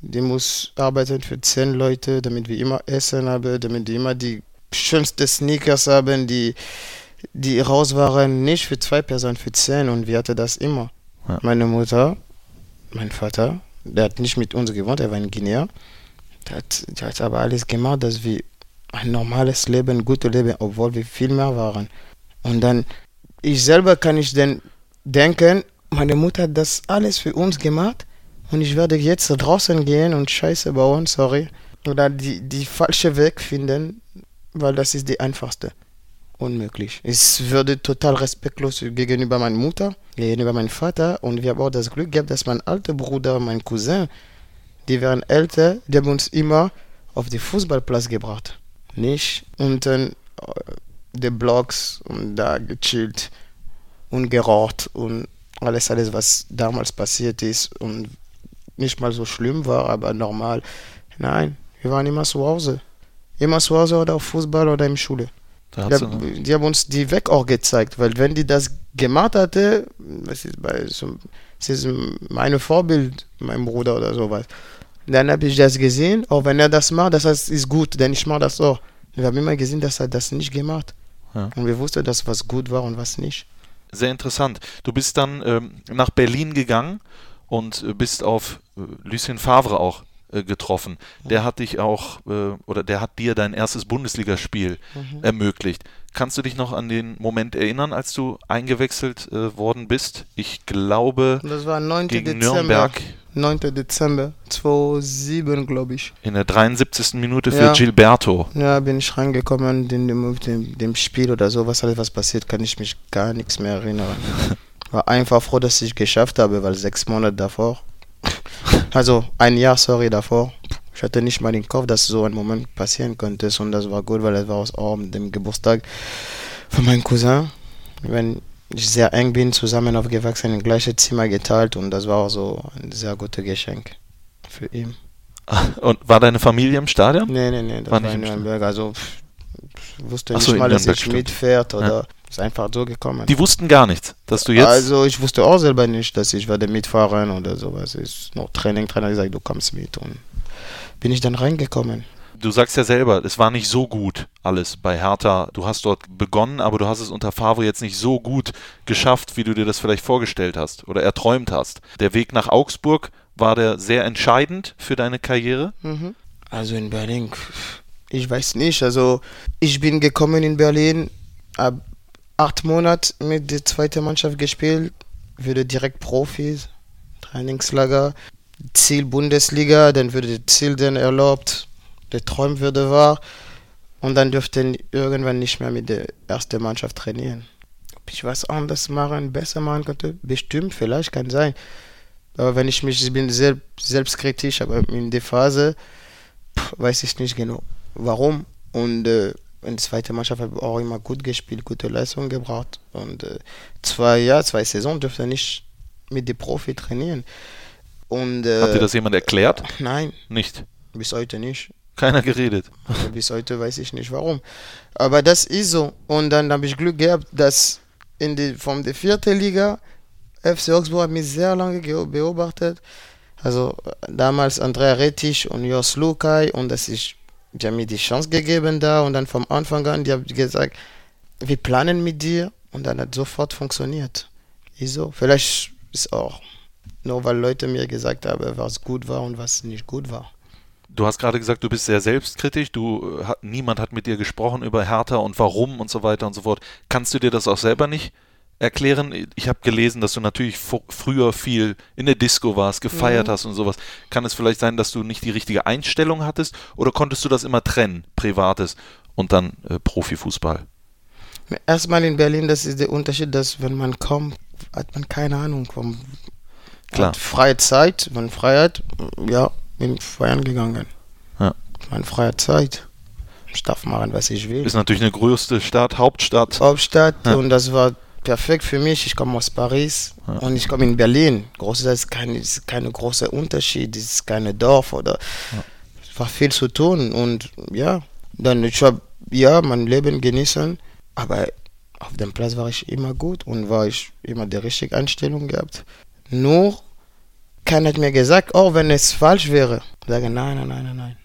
Die muss arbeiten für zehn Leute, damit wir immer Essen haben, damit wir immer die schönsten Sneakers haben, die, die raus waren, nicht für zwei Personen, für zehn und wir hatten das immer. Ja. Meine Mutter, mein Vater, der hat nicht mit uns gewohnt, er war in Guinea. Der hat, der hat aber alles gemacht, dass wir ein normales Leben, ein gutes Leben, obwohl wir viel mehr waren. Und dann, ich selber kann ich dann denken, meine Mutter hat das alles für uns gemacht und ich werde jetzt draußen gehen und Scheiße bauen, sorry. Oder die, die falsche Weg finden, weil das ist die einfachste. Unmöglich. Es würde total respektlos gegenüber meiner Mutter, gegenüber meinem Vater und wir haben auch das Glück gehabt, dass mein alter Bruder, mein Cousin, die waren älter, die haben uns immer auf den Fußballplatz gebracht. Nicht unten äh, die Blocks und da gechillt und geraucht und alles, alles, was damals passiert ist und nicht mal so schlimm war, aber normal. Nein, wir waren immer zu Hause. Immer zu Hause oder auf Fußball oder in Schule. Die, die haben uns die Weg auch gezeigt, weil wenn die das gemacht hatte, das ist bei so, das ist meine Vorbild, mein Bruder oder sowas. Dann habe ich das gesehen, auch wenn er das macht, das heißt, ist gut, denn ich mache das auch. Wir haben immer gesehen, dass er das nicht gemacht. Ja. Und wir wussten, dass was gut war und was nicht. sehr interessant. Du bist dann ähm, nach Berlin gegangen und äh, bist auf Lucien Favre auch äh, getroffen. Der hat dich auch, äh, oder der hat dir dein erstes Bundesligaspiel ermöglicht. Kannst du dich noch an den Moment erinnern, als du eingewechselt äh, worden bist? Ich glaube das war 9. gegen Dezember. Nürnberg 9. Dezember 2007, glaube ich. in der 73. Minute für Ja. Gilberto. Ja, bin ich reingekommen in dem, dem, dem Spiel oder so, was alles was passiert, kann ich mich gar nichts mehr erinnern. War einfach froh, dass ich geschafft habe, weil sechs Monate davor, also ein Jahr, sorry, davor, ich hatte nicht mal den Kopf, dass so ein Moment passieren könnte und das war gut, weil es war aus auch dem Geburtstag von meinem Cousin. Wenn ich sehr eng bin, zusammen aufgewachsen, im gleichen Zimmer geteilt und das war auch so ein sehr gutes Geschenk für ihn. Und war deine Familie im Stadion? Nee, nee, nee, das War war, nicht in Nürnberg. Also pff, ich wusste Ach nicht so, in mal, dass Nürnberg, ich stimmt. mitfährt oder ist einfach so gekommen. Die wussten gar nichts, dass du jetzt. Also ich wusste auch selber nicht, dass ich werde mitfahren oder sowas. Ist noch Training, Trainer gesagt, du kommst mit und bin ich dann reingekommen. Du sagst ja selber, es war nicht so gut alles bei Hertha. Du hast dort begonnen, aber du hast es unter Favre jetzt nicht so gut geschafft, wie du dir das vielleicht vorgestellt hast oder erträumt hast. Der Weg nach Augsburg war der sehr entscheidend für deine Karriere. Also in Berlin, ich weiß nicht. Also ich bin gekommen in Berlin, ab acht Monaten mit der zweiten Mannschaft gespielt, würde direkt Profis, Trainingslager, Ziel Bundesliga, dann würde das Ziel dann erlaubt, der Traum würde wahr und dann dürfte irgendwann nicht mehr mit der ersten Mannschaft trainieren. Ob ich was anderes machen, besser machen könnte, bestimmt, vielleicht kann sein. Aber wenn ich mich, ich bin selbst, selbstkritisch, aber in der Phase pff, weiß ich nicht genau, warum. Und äh, in der zweiten Mannschaft habe ich auch immer gut gespielt, gute Leistung gebracht. Und äh, zwei Jahre, zwei Saisons dürfte er nicht mit dem Profi trainieren. Und äh, Hat dir das jemand erklärt? nein, Nicht. bis heute nicht. Keiner geredet. Also bis heute weiß ich nicht warum. Aber das ist so. Und dann habe ich Glück gehabt, dass in die, von der vierten Liga FC Augsburg hat mich sehr lange beobachtet. Also damals Andrea Rettich und Jos Lukai und das ist, die haben mir die Chance gegeben da und dann vom Anfang an, die haben gesagt, wir planen mit dir und dann hat sofort funktioniert. Ist so. Vielleicht ist auch nur, weil Leute mir gesagt haben, was gut war und was nicht gut war. Du hast gerade gesagt, du bist sehr selbstkritisch. Du, äh, niemand hat mit dir gesprochen über Hertha und warum und so weiter und so fort. Kannst du dir das auch selber nicht erklären? Ich habe gelesen, dass du natürlich früher viel in der Disco warst, gefeiert hast und sowas. Kann es vielleicht sein, dass du nicht die richtige Einstellung hattest oder konntest du das immer trennen, Privates und dann äh, Profifußball? Erstmal in Berlin, das ist der Unterschied, dass wenn man kommt, hat man keine Ahnung vom Klar. Hat freie Zeit, man Freiheit, ja, bin feiern gegangen. Ja. Man freie Zeit. Ich darf machen, was ich will. Ist natürlich eine größte Stadt, Hauptstadt. Hauptstadt Ja. und das war perfekt für mich. Ich komme aus Paris und ich komme in Berlin. Groß das ist kein, ist keine große Unterschied, es ist keine Dorf oder es war viel zu tun und ja, dann ich habe ja mein Leben genießen, aber auf dem Platz war ich immer gut und war ich immer die richtige Einstellung gehabt. Nur keiner hat mir gesagt, auch wenn es falsch wäre, sagen nein, nein, nein, nein, nein,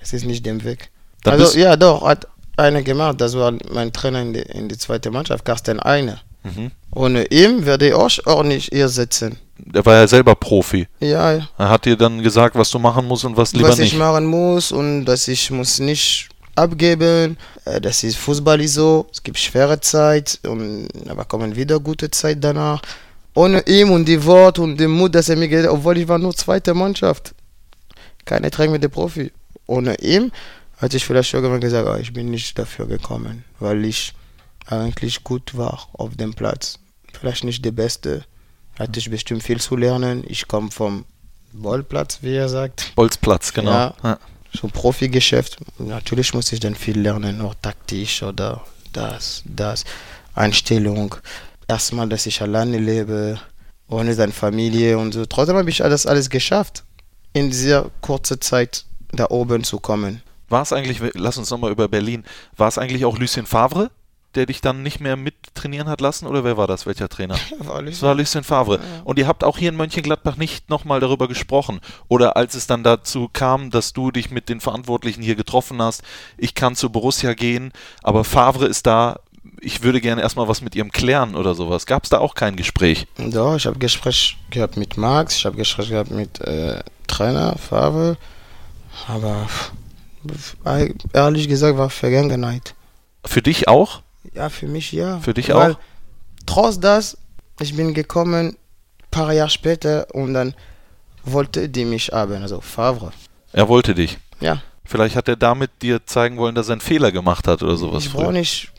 es ist nicht der Weg. Dann also ja, doch, hat einer gemacht, das war mein Trainer in der in die zweite Mannschaft, Carsten Einer. Mhm. Ohne ihn würde ich auch, auch nicht hier sitzen. Der war ja selber Profi. Ja, ja. Er hat dir dann gesagt, was du machen musst und was lieber was nicht. ich machen muss und dass ich muss nicht abgeben. Äh, Das ist Fußball ist so. Es gibt schwere Zeit und aber kommen wieder gute Zeit danach. Ohne ihm und die Wort und den Mut, dass er mir hat, obwohl ich war nur zweite Mannschaft. Keine Training mit dem Profi. Ohne ihm hatte ich vielleicht irgendwann gesagt, ah, ich bin nicht dafür gekommen, weil ich eigentlich gut war auf dem Platz. Vielleicht nicht der Beste. Hatte ich bestimmt viel zu lernen. Ich komme vom Ballplatz, wie er sagt Bolzplatz, genau. Ja. Ja. so Profigeschäft, natürlich muss ich dann viel lernen, auch taktisch oder das, das, Einstellung. Erstmal, dass ich alleine lebe, ohne seine Familie und so. Trotzdem habe ich das alles geschafft, in dieser kurzen Zeit da oben zu kommen. War es eigentlich, lass uns nochmal über Berlin, war es eigentlich auch Lucien Favre, der dich dann nicht mehr mittrainieren hat lassen oder wer war das? Welcher Trainer? Es war Lucien Favre. Und ihr habt auch hier in Mönchengladbach nicht nochmal darüber gesprochen. Oder als es dann dazu kam, dass du dich mit den Verantwortlichen hier getroffen hast, ich kann zu Borussia gehen, aber Favre ist da, ich würde gerne erstmal was mit ihm klären oder sowas. Gab es da auch kein Gespräch? Doch, ich habe Gespräch gehabt mit Max, ich habe Gespräch gehabt mit äh, Trainer, Favre, aber ehrlich gesagt war Vergangenheit. Für dich auch? Ja, für mich ja. Für dich Weil auch? Trotz das, ich bin gekommen, paar Jahre später und dann wollte die mich haben, also Favre. Er wollte dich. Ja, Vielleicht hat er damit dir zeigen wollen, dass er einen Fehler gemacht hat oder sowas. ich früher. brauche nicht,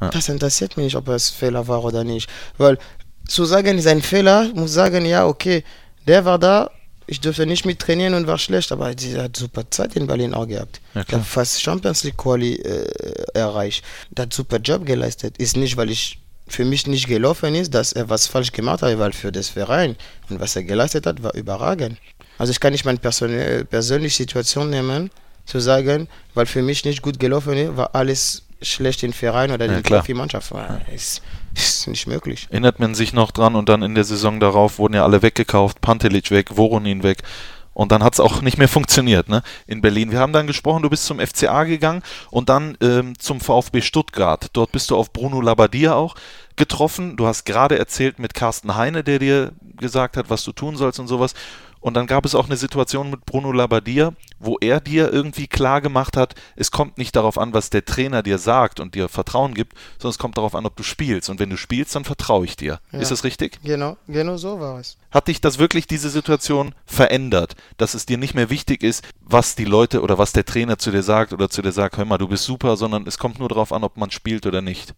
Ja. das interessiert mich nicht, ob es Fehler war oder nicht. Weil zu sagen, ist ein Fehler, muss sagen, ja, okay, der war da, ich durfte nicht mit trainieren und war schlecht, aber sie hat super Zeit in Berlin auch gehabt. Ja, klar. hat fast Champions League Quali äh, erreicht. Der hat super Job geleistet. Ist nicht, weil ich für mich nicht gelaufen ist, dass er was falsch gemacht hat, weil für das Verein und was er geleistet hat, war überragend. Also ich kann nicht meine persönliche, persönliche Situation nehmen, zu sagen, weil für mich nicht gut gelaufen ist, war alles schlecht im Verein oder Ja, in der Profimannschaft. War- Ist, ist nicht möglich. Erinnert man sich noch dran und dann in der Saison darauf wurden ja alle weggekauft, Pantelic weg, Voronin weg. Und dann hat es auch nicht mehr funktioniert, ne? In Berlin. Wir haben dann gesprochen, du bist zum FCA gegangen und dann ähm, zum VfB Stuttgart. Dort bist du auf Bruno Labbadia auch getroffen. Du hast gerade erzählt mit Carsten Heine, der dir gesagt hat, was du tun sollst und sowas. Und dann gab es auch eine Situation mit Bruno Labbadia, wo er dir irgendwie klar gemacht hat, es kommt nicht darauf an, was der Trainer dir sagt und dir Vertrauen gibt, sondern es kommt darauf an, ob du spielst. Und wenn du spielst, dann vertraue ich dir. Ja. Ist das richtig? Genau, genau so war es. Hat dich das wirklich diese Situation verändert, dass es dir nicht mehr wichtig ist, was die Leute oder was der Trainer zu dir sagt oder zu dir sagt, hör mal, du bist super, sondern es kommt nur darauf an, ob man spielt oder nicht.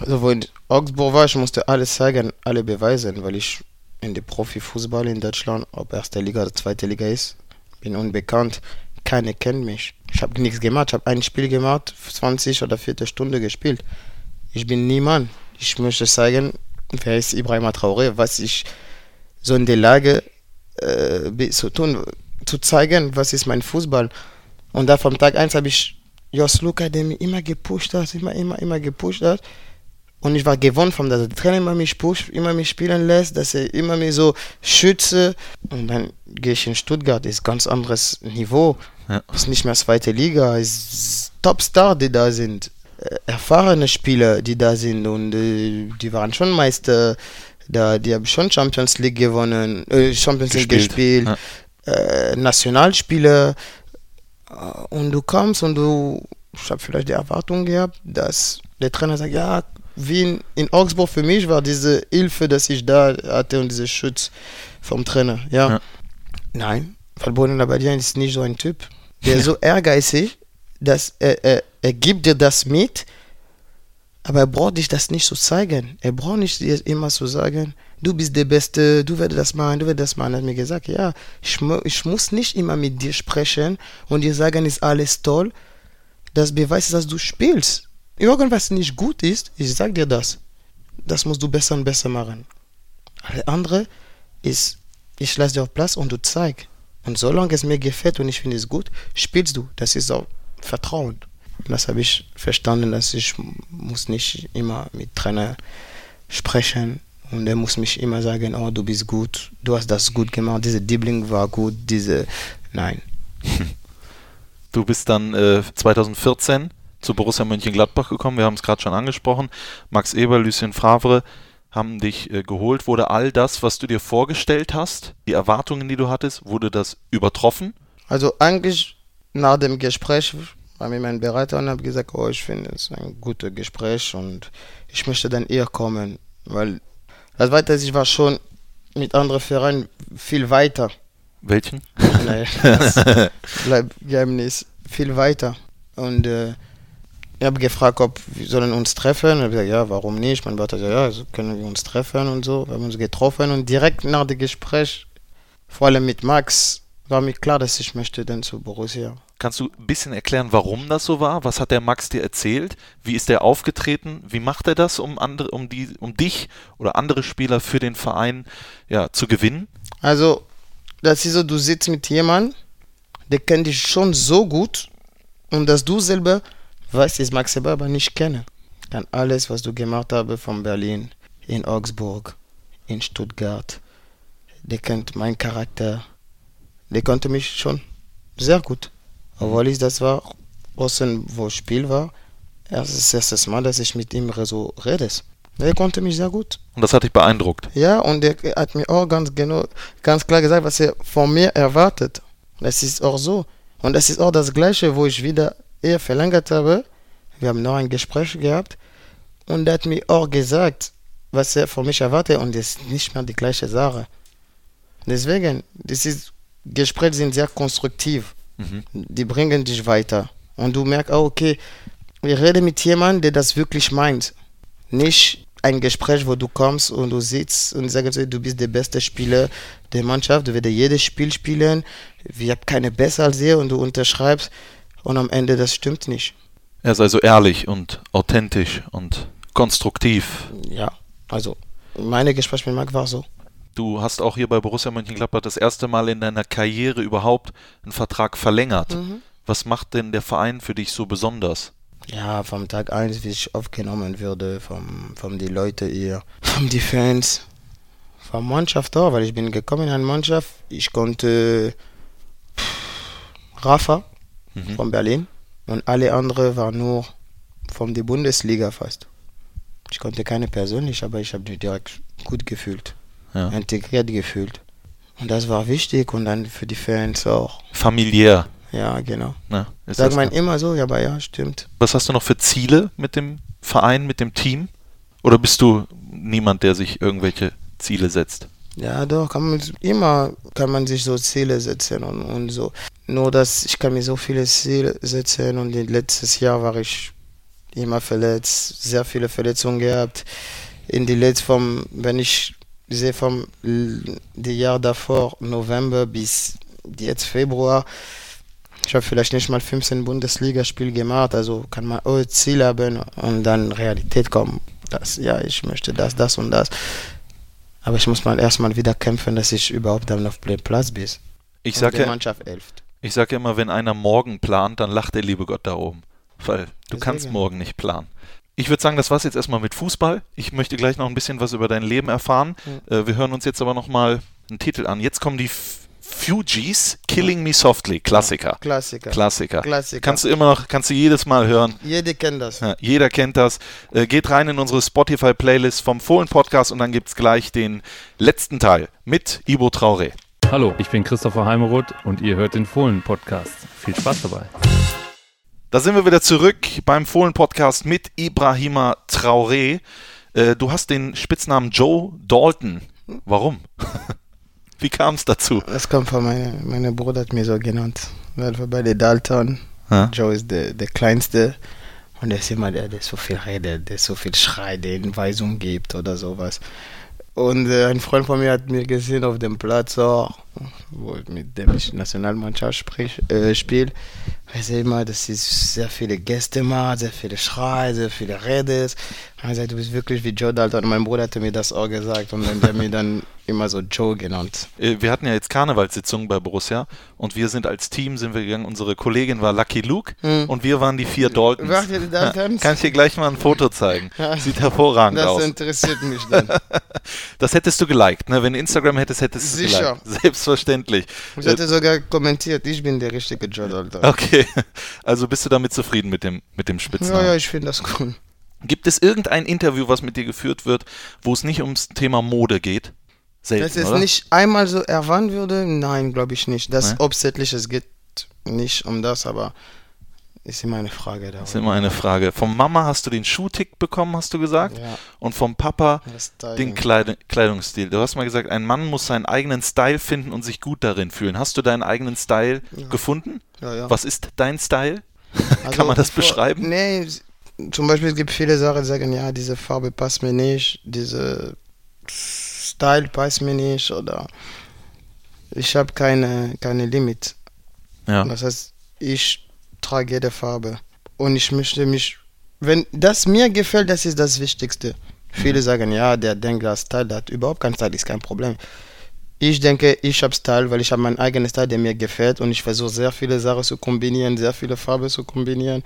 Also wo in Augsburg war, ich musste alles zeigen, alle beweisen, weil ich in der Profifußball in Deutschland, ob erste Liga oder zweite Liga ist, bin unbekannt. Keiner kennt mich. Ich habe nichts gemacht. Ich habe ein Spiel gemacht, 20 oder 40 Stunden gespielt. Ich bin niemand. Ich möchte zeigen, wer ist Ibrahim Traoré, was ich so in der Lage äh, bin zu tun, zu zeigen, was ist mein Fußball. Und da vom Tag 1 habe ich Jos Luca, der mich immer gepusht hat, immer, immer, immer gepusht hat. Und ich war gewohnt von, dass der Trainer immer mich pusht, immer mich spielen lässt, dass er immer mich so schütze. Und dann gehe ich in Stuttgart, ist ganz anderes Niveau. Ja. Ist nicht mehr zweite Liga, ist Topstar, die da sind. Äh, Erfahrene Spieler, die da sind und äh, die waren schon Meister. Da, die haben schon Champions League gewonnen, äh, Champions League Gespielt, gespielt, äh, Nationalspieler. Äh, Und du kommst und du, ich habe vielleicht die Erwartung gehabt, dass der Trainer sagt, ja, wie in, Augsburg für mich war diese Hilfe, dass ich da hatte und dieser Schutz vom Trainer. Ja. Ja. Nein, weil Bruno Labbadia ist nicht so ein Typ. Der ist so ehrgeizig, dass er, er, er gibt dir das mit, aber er braucht dich das nicht zu zeigen. Er braucht nicht dir immer zu sagen, du bist der Beste, du wirst das machen, du wirst das machen. Er hat mir gesagt, ja, ich, ich muss nicht immer mit dir sprechen und dir sagen, ist alles toll. Das beweist, dass du spielst. Irgendwas nicht gut ist, ich sag dir das. Das musst du besser und besser machen. Alle andere ist, ich lasse dir auf Platz und du zeig. Und solange es mir gefällt und ich finde es gut, spielst du. Das ist auch Vertrauen. Das habe ich verstanden, dass ich muss nicht immer mit Trainer sprechen und er muss mich immer sagen, oh, du bist gut, du hast das gut gemacht, diese Dribbling war gut, diese, nein. Du bist dann äh, 2014 zu Borussia Mönchengladbach gekommen, wir haben es gerade schon angesprochen. Max Eber, Lucien Favre haben dich äh, geholt. Wurde all das, was du dir vorgestellt hast, die Erwartungen, die du hattest, wurde das übertroffen? Also eigentlich nach dem Gespräch war mir mein Berater und habe gesagt, oh, ich finde es ein gutes Gespräch und ich möchte dann eher kommen, weil das weiter ich war schon mit anderen Vereinen viel weiter. Welchen? Nein, das bleibt Geheimnis viel weiter. Und äh, ich habe gefragt, ob wir sollen uns treffen. Ich habe gesagt, ja, warum nicht? Mein Vater sagt, ja, so können wir uns treffen und so. Wir haben uns getroffen und direkt nach dem Gespräch, vor allem mit Max, war mir klar, dass ich möchte dann zu Borussia. Kannst du ein bisschen erklären, warum das so war? Was hat der Max dir erzählt? Wie ist er aufgetreten? Wie macht er das, um andere, um die, um dich oder andere Spieler für den Verein ja, zu gewinnen? Also, das ist so, du sitzt mit jemandem, der kennt dich schon so gut und dass du selber weißt, dass Max selber aber nicht kenne. Dann alles, was du gemacht habe von Berlin, in Augsburg, in Stuttgart, der kennt meinen Charakter, der konnte mich schon sehr gut. Obwohl ich das war, außen wo Spiel war, das ist das erste Mal, dass ich mit ihm so rede. Der konnte mich sehr gut. Und das hat dich beeindruckt. Ja, und er hat mir auch ganz genau, ganz klar gesagt, was er von mir erwartet. Das ist auch so. Und das ist auch das Gleiche, wo ich wieder eher verlängert habe. Wir haben noch ein Gespräch gehabt und er hat mir auch gesagt, was er von mich erwartet und das ist nicht mehr die gleiche Sache. Deswegen, ist, Gespräche sind sehr konstruktiv. Mhm. Die bringen dich weiter. Und du merkst auch, okay, ich rede mit jemandem, der das wirklich meint. Nicht ein Gespräch, wo du kommst und du sitzt und sagst, du bist der beste Spieler der Mannschaft, du wirst jedes Spiel spielen, wir haben keine besser als ihr und du unterschreibst und am Ende das stimmt nicht. Er ist also ehrlich und authentisch und konstruktiv. Ja, also meine Gespräch mit Marc war so. Du hast auch hier bei Borussia Mönchengladbach das erste Mal in deiner Karriere überhaupt einen Vertrag verlängert. Was macht denn der Verein für dich so besonders? Ja, vom Tag 1, wie ich aufgenommen würde, vom, vom die Leute hier, vom die Fans, vom Mannschaft auch, weil ich bin gekommen in eine Mannschaft, ich konnte pff, Rafa Mhm. von Berlin und alle anderen waren nur von der Bundesliga fast. Ich konnte keine persönlich, aber ich habe mich direkt gut gefühlt, Ja. integriert gefühlt. Und das war wichtig und dann für die Fans auch. Familiär. Ja, genau. Ist Sagt man immer so, ja, aber ja, stimmt. Was hast du noch für Ziele mit dem Verein, mit dem Team? Oder bist du niemand, der sich irgendwelche Ziele setzt? Ja, doch, kann man immer kann man sich so Ziele setzen und, und so. Nur dass ich kann mir so viele Ziele setzen und letztes Jahr war ich immer verletzt, sehr viele Verletzungen gehabt. In die letzten vom, wenn ich sehe vom die Jahr davor, November bis jetzt Februar, ich habe vielleicht nicht mal 15 Bundesligaspiele gemacht, also kann man auch Ziel haben und dann Realität kommen. Das, ja, ich möchte das, das und das. Aber ich muss mal erstmal wieder kämpfen, dass ich überhaupt dann auf dem Platz bin. Ich sage Mannschaft elft. ich sag ja immer, wenn einer morgen plant, dann lacht der liebe Gott da oben. Weil du Deswegen. kannst morgen nicht planen. Ich würde sagen, das war's jetzt erstmal mit Fußball. Ich möchte gleich noch ein bisschen was über dein Leben erfahren. Äh, wir hören uns jetzt aber nochmal einen Titel an. Jetzt kommen die Fugees, Killing Me Softly, Klassiker. Klassiker. Klassiker. Klassiker. Kannst du immer noch, kannst du jedes Mal hören. Jeder kennt das. Ja, jeder kennt das. Äh, geht rein in unsere Spotify-Playlist vom Fohlen-Podcast und dann gibt's gleich den letzten Teil mit Ibo Traoré. Hallo, ich bin Christopher Heimeroth und ihr hört den Fohlen-Podcast. Viel Spaß dabei. Da sind wir wieder zurück beim Fohlen-Podcast mit Ibrahima Traoré. Äh, du hast den Spitznamen Joe Dalton. Warum? Wie kam es dazu? Das kommt von meinem meine Bruder hat mir so genannt. Weil wir beide Dalton. Ja? Joe ist der, der Kleinste. Und der ist immer der, der so viel redet, der so viel schreit, der Hinweisungen gibt oder sowas. Und äh, ein Freund von mir hat mir gesehen auf dem Platz auch, wo ich mit dem ich Nationalmannschaft sprich, äh, spiele. Er sagt immer, dass es sehr viele Gäste macht, sehr viele Schrei, sehr viele Redes. Und er sagt, du bist wirklich wie Joe Dalton. Und mein Bruder hatte mir das auch gesagt und dann der hat mir dann immer so Joe genannt. Äh, Wir hatten ja jetzt Karnevalssitzungen bei Borussia und wir sind als Team sind wir gegangen. Unsere Kollegin war Lucky Luke Hm. und wir waren die vier Daltons. Daltons? Kann ich dir gleich mal ein Foto zeigen? Ja. Sieht hervorragend Das aus. interessiert mich dann. Das hättest du geliked, ne? Wenn du Instagram hättest, hättest du es Sicher. geliked. Selbstverständlich. Ich hatte sogar kommentiert, ich bin der richtige Joe Dalton. Okay, also bist du damit zufrieden mit dem, mit dem Spitznamen? Ja, ja, ich finde das cool. Gibt es irgendein Interview, was mit dir geführt wird, wo es nicht ums Thema Mode geht? Selten, Dass es oder? nicht einmal so erwähnt würde, nein, glaube ich nicht. Das Nee? obsätlich, es geht nicht um das, aber ist immer eine Frage da. Ist immer eine Frage. Vom Mama hast du den Schuhtick bekommen, hast du gesagt? Ja, Und vom Papa den Kleid Kleidungsstil. Du hast mal gesagt, ein Mann muss seinen eigenen Style finden und sich gut darin fühlen. Hast du deinen eigenen Style Ja. gefunden? ja, ja. Was ist dein Style? Also, Kann man das vor- beschreiben? Nee, zum Beispiel es gibt viele Sachen, die sagen, ja, diese Farbe passt mir nicht, diese Style passt mir nicht oder ich habe keine, keine Limit. Ja. Das heißt, ich trage jede Farbe und ich möchte mich, wenn das mir gefällt, das ist das Wichtigste. Viele sagen, ja, der denkt, der Style, der hat überhaupt keinen Style, ist kein Problem. Ich denke, ich habe Style, weil ich habe meinen eigenen Style, der mir gefällt und ich versuche sehr viele Sachen zu kombinieren, sehr viele Farben zu kombinieren.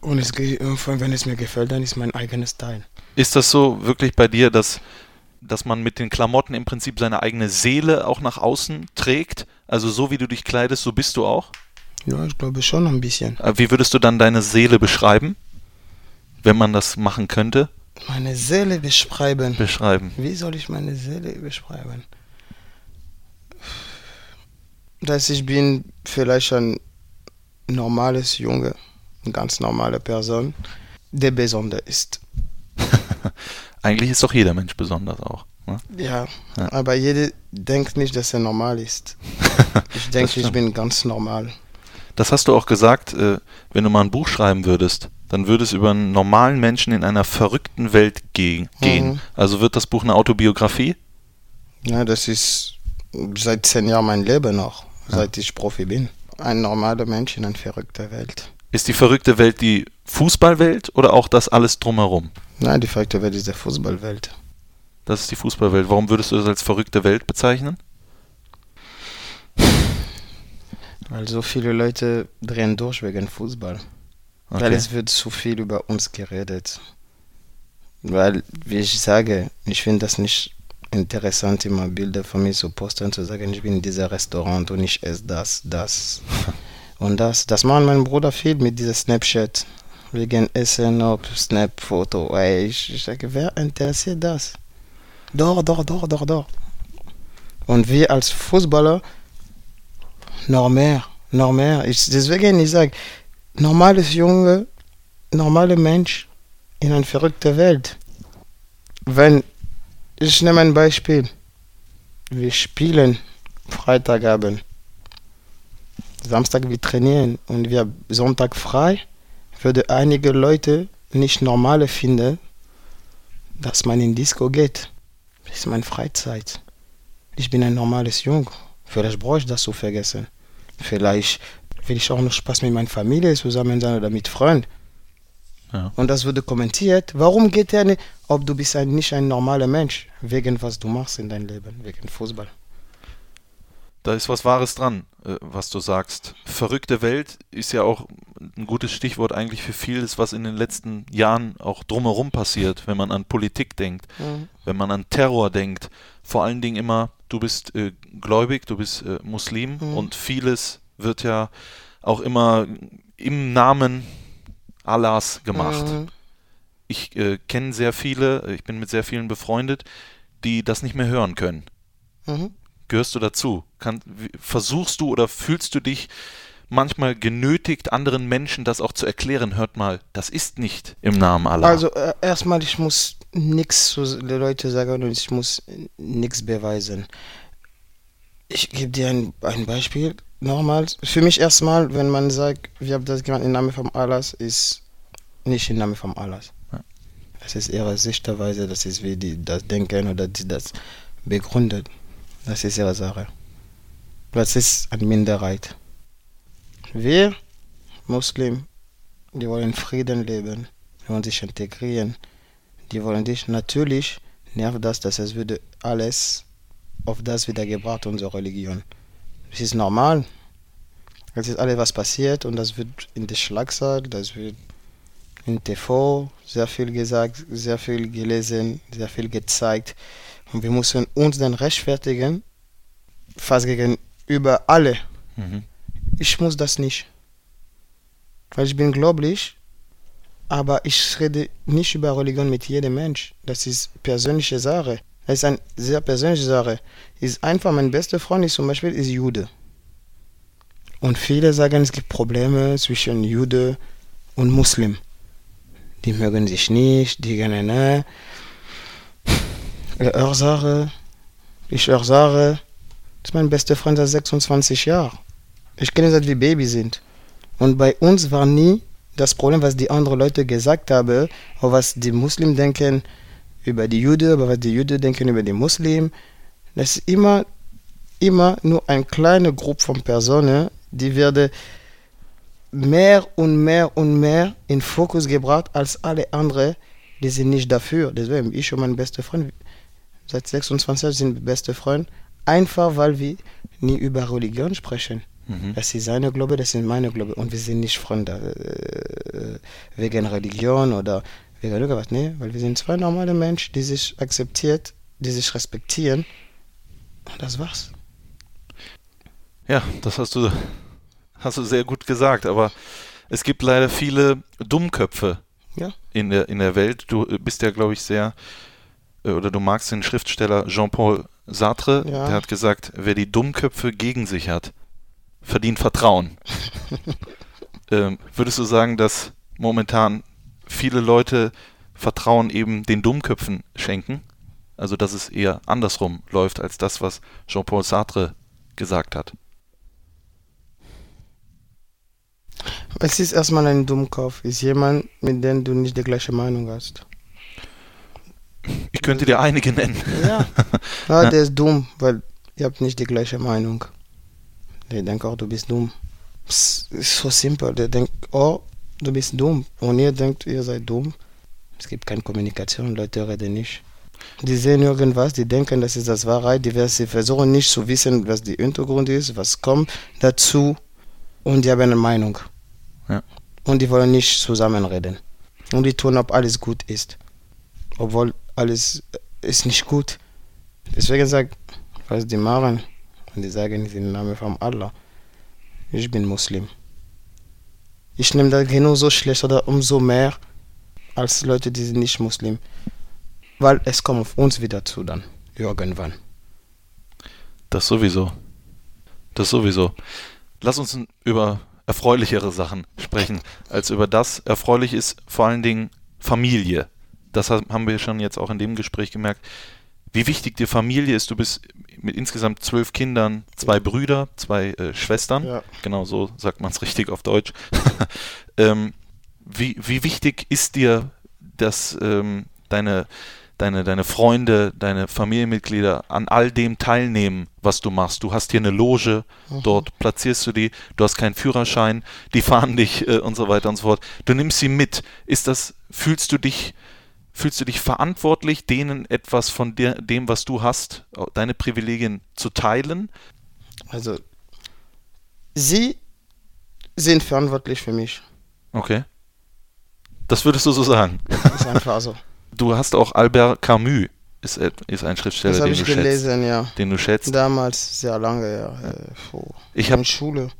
Und es, ge- irgendwann, wenn es mir gefällt, dann ist mein eigener Style. Ist das so wirklich bei dir, dass, dass man mit den Klamotten im Prinzip seine eigene Seele auch nach außen trägt? Also so wie du dich kleidest, so bist du auch? Ja, ich glaube schon ein bisschen. Äh, Wie würdest du dann deine Seele beschreiben, wenn man das machen könnte? Meine Seele beschreiben. Beschreiben. Wie soll ich meine Seele beschreiben? Dass ich bin vielleicht ein normales Junge, eine ganz normale Person, der besonders ist. Eigentlich ist doch jeder Mensch besonders auch. Ne? Ja, Ja. aber jeder denkt nicht, dass er normal ist. Ich denke, ich bin ganz normal. Das hast du auch gesagt, äh, wenn du mal ein Buch schreiben würdest, dann würde es über einen normalen Menschen in einer verrückten Welt ge gehen. Mhm. Also wird das Buch eine Autobiografie? Ja, das ist seit zehn Jahren mein Leben noch, seit ich Profi bin. Ein normaler Mensch in einer verrückten Welt. Ist die verrückte Welt die Fußballwelt oder auch das alles drumherum? Nein, die verrückte Welt ist der Fußballwelt. Das ist die Fußballwelt. Warum würdest du das als verrückte Welt bezeichnen? Weil so viele Leute drehen durch wegen Fußball. Weil Okay. es wird zu viel über uns geredet. Weil, wie ich sage, ich finde das nicht interessant, immer Bilder von mir zu posten zu sagen, ich bin in diesem Restaurant und ich esse das, das und das. Das macht mein Bruder viel mit dieser Snapchat. Wegen Essen, ob Snap-Foto. Ich, ich sage, wer interessiert das? Doch, doch, doch, doch, doch. Und wir als Fußballer noch mehr. Ich, deswegen ich sage, normales Junge, normaler Mensch in einer verrückten Welt. Wenn, ich nehme ein Beispiel. Wir spielen Freitagabend. Samstag wir trainieren und wir Sonntag frei, würde einige Leute nicht normale finden, dass man in Disco geht. Das ist meine Freizeit. Ich bin ein normales Jung. Vielleicht brauche ich das zu vergessen. Vielleicht will ich auch noch Spaß mit meiner Familie zusammen sein oder mit Freunden. Ja. Und das wurde kommentiert. Warum geht er nicht, ob du bist ein, nicht ein normaler Mensch, wegen was du machst in deinem Leben, wegen Fußball. Da ist was Wahres dran, äh, was du sagst. Verrückte Welt ist ja auch ein gutes Stichwort eigentlich für vieles, was in den letzten Jahren auch drumherum passiert, wenn man an Politik denkt, wenn man an Terror denkt. Vor allen Dingen immer, du bist äh, gläubig, du bist äh, Muslim Mhm. und vieles wird ja auch immer im Namen Allahs gemacht. Mhm. Ich äh, kenne sehr viele, ich bin mit sehr vielen befreundet, die das nicht mehr hören können. Mhm. Gehörst du dazu? Kann, versuchst du oder fühlst du dich manchmal genötigt, anderen Menschen das auch zu erklären? Hört mal, das ist nicht im Namen Allah. Also äh, erstmal, ich muss nichts zu den Leuten sagen und ich muss nichts beweisen. Ich gebe dir ein, ein Beispiel. Nochmal, für mich erstmal, wenn man sagt, wir haben das gemacht im Namen von Allahs, ist nicht im Namen von Allahs. Ja. Das ist ihre Sichtweise, das ist wie die das denken oder die das begründet. Das ist ihre Sache. Das ist eine Minderheit. Wir, Muslim, die wollen Frieden leben, die wollen sich integrieren, die wollen dich natürlich nervt das, dass es würde alles auf das wieder gebracht, unsere Religion. Das ist normal. Es ist alles, was passiert und das wird in der Schlagzeile, das wird in TV sehr viel gesagt, sehr viel gelesen, sehr viel gezeigt. Und wir müssen uns dann rechtfertigen, fast gegenüber alle. mhm. Ich muss das nicht. Weil ich bin gläubig, aber ich rede nicht über Religion mit jedem Mensch. Das ist persönliche Sache. Das ist eine sehr persönliche Sache. Ist einfach, mein bester Freund ist zum Beispiel ist Jude. Und viele sagen, es gibt Probleme zwischen Jude und Muslim. Die mögen sich nicht, die gehen ne. Ich sage, ich sage, das ist mein bester Freund seit 26 Jahren. Ich kenne seit wir Baby sind. Und bei uns war nie das Problem, was die anderen Leute gesagt haben, oder was die Muslimen denken über die Juden, aber was die Juden denken über die Muslimen. Das ist immer, immer nur eine kleine Gruppe von Personen, die werden mehr und mehr und mehr in Fokus gebracht als alle anderen, die sind nicht dafür. Deswegen, ich und mein bester Freund, seit 26 Jahren sind wir beste Freunde, einfach weil wir nie über Religion sprechen. Mhm. Das ist seine Glaube, das ist meine Glaube. Und wir sind nicht Freunde äh, wegen Religion oder wegen irgendwas. Nee, weil wir sind zwei normale Menschen, die sich akzeptiert, die sich respektieren. Und das war's. Ja, das hast du, hast du sehr gut gesagt, aber es gibt leider viele Dummköpfe Ja. in, der, in der Welt. Du bist ja, glaube ich, sehr, äh, oder du magst den Schriftsteller Jean-Paul Sartre, Ja. der hat gesagt, wer die Dummköpfe gegen sich hat, verdient Vertrauen. ähm, würdest du sagen, dass momentan viele Leute Vertrauen eben den Dummköpfen schenken? Also, dass es eher andersrum läuft als das, was Jean-Paul Sartre gesagt hat. Es ist erstmal ein Dummkopf. Ist jemand, mit dem du nicht die gleiche Meinung hast. Ich könnte dir einige nennen. Ja. ja der ist dumm, weil ihr habt nicht die gleiche Meinung. Der denkt auch, du bist dumm. Es ist so simpel. Der denkt, oh, du bist dumm. Und ihr denkt, ihr seid dumm. Es gibt keine Kommunikation, Leute reden nicht. Die sehen irgendwas, die denken, das ist das Wahrheit, die, sie versuchen nicht zu wissen, was der Hintergrund ist, was kommt dazu und die haben eine Meinung. Ja. Und die wollen nicht zusammenreden. Und die tun, ob alles gut ist. Obwohl alles ist nicht gut. Deswegen sagt, was die machen, und die sagen im Namen von Allah, ich bin Muslim. Ich nehme das genauso schlecht oder umso mehr als Leute, die sind nicht Muslim. Weil es kommt auf uns wieder zu dann, irgendwann. Das sowieso. Das sowieso. Lass uns über erfreulichere Sachen sprechen, als über das. Erfreulich ist vor allen Dingen Familie. Das haben wir schon jetzt auch in dem Gespräch gemerkt. Wie wichtig dir Familie ist. Du bist mit insgesamt zwölf Kindern, zwei Brüder, zwei äh, Schwestern. Ja. Genau so sagt man es richtig auf Deutsch. ähm, wie, wie wichtig ist dir, dass ähm, deine, deine, deine Freunde, deine Familienmitglieder an all dem teilnehmen, was du machst? Du hast hier eine Loge, Mhm. dort platzierst du die, du hast keinen Führerschein, die fahren dich äh, und so weiter und so fort. Du nimmst sie mit. Ist das, fühlst du dich, fühlst du dich verantwortlich, denen etwas von der, dem, was du hast, deine Privilegien zu teilen? Also, sie sind verantwortlich für mich. Okay. Das würdest du so sagen. Das ist einfach so. Du hast auch Albert Camus, ist, ist ein Schriftsteller, habe den du, schätzt, gelesen, ja. den du schätzt. Damals, sehr lange, ja. Äh, vor- Ich habe Schule.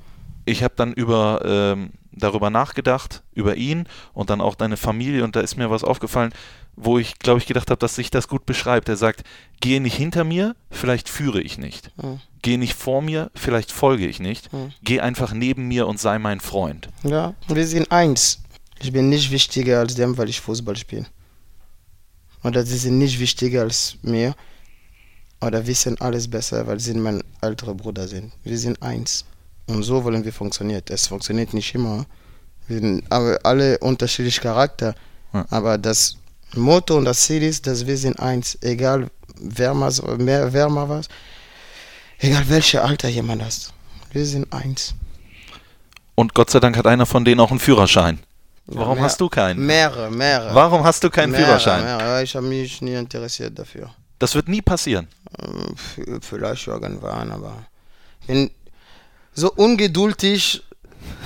ich hab dann über, ähm, darüber nachgedacht, über ihn und dann auch deine Familie und da ist mir was aufgefallen, wo ich, glaube ich, gedacht habe, dass sich das gut beschreibt. Er sagt, gehe nicht hinter mir, vielleicht führe ich nicht. Mhm. Gehe nicht vor mir, vielleicht folge ich nicht. Mhm. Geh einfach neben mir und sei mein Freund. Ja, wir sind eins. Ich bin nicht wichtiger als dem, weil ich Fußball spiele. Oder sie sind nicht wichtiger als mir. Oder wissen alles besser, weil sie mein älterer Bruder sind. Wir sind eins. Und so wollen wir funktionieren. Es funktioniert nicht immer. Wir sind aber alle unterschiedlich Charakter. Ja. Aber das Motto und das Ziel ist, dass wir sind eins. Egal wer mal, so- mehr, wer mal was. Egal welches Alter jemand hat. Wir sind eins. Und Gott sei Dank hat einer von denen auch einen Führerschein. Warum mehr- hast du keinen? Mehrere, mehrere. Warum hast du keinen Mehrere, Führerschein? mehrere. Ich habe mich nie interessiert dafür. Das wird nie passieren. Ähm, Vielleicht irgendwann, aber ich bin so ungeduldig.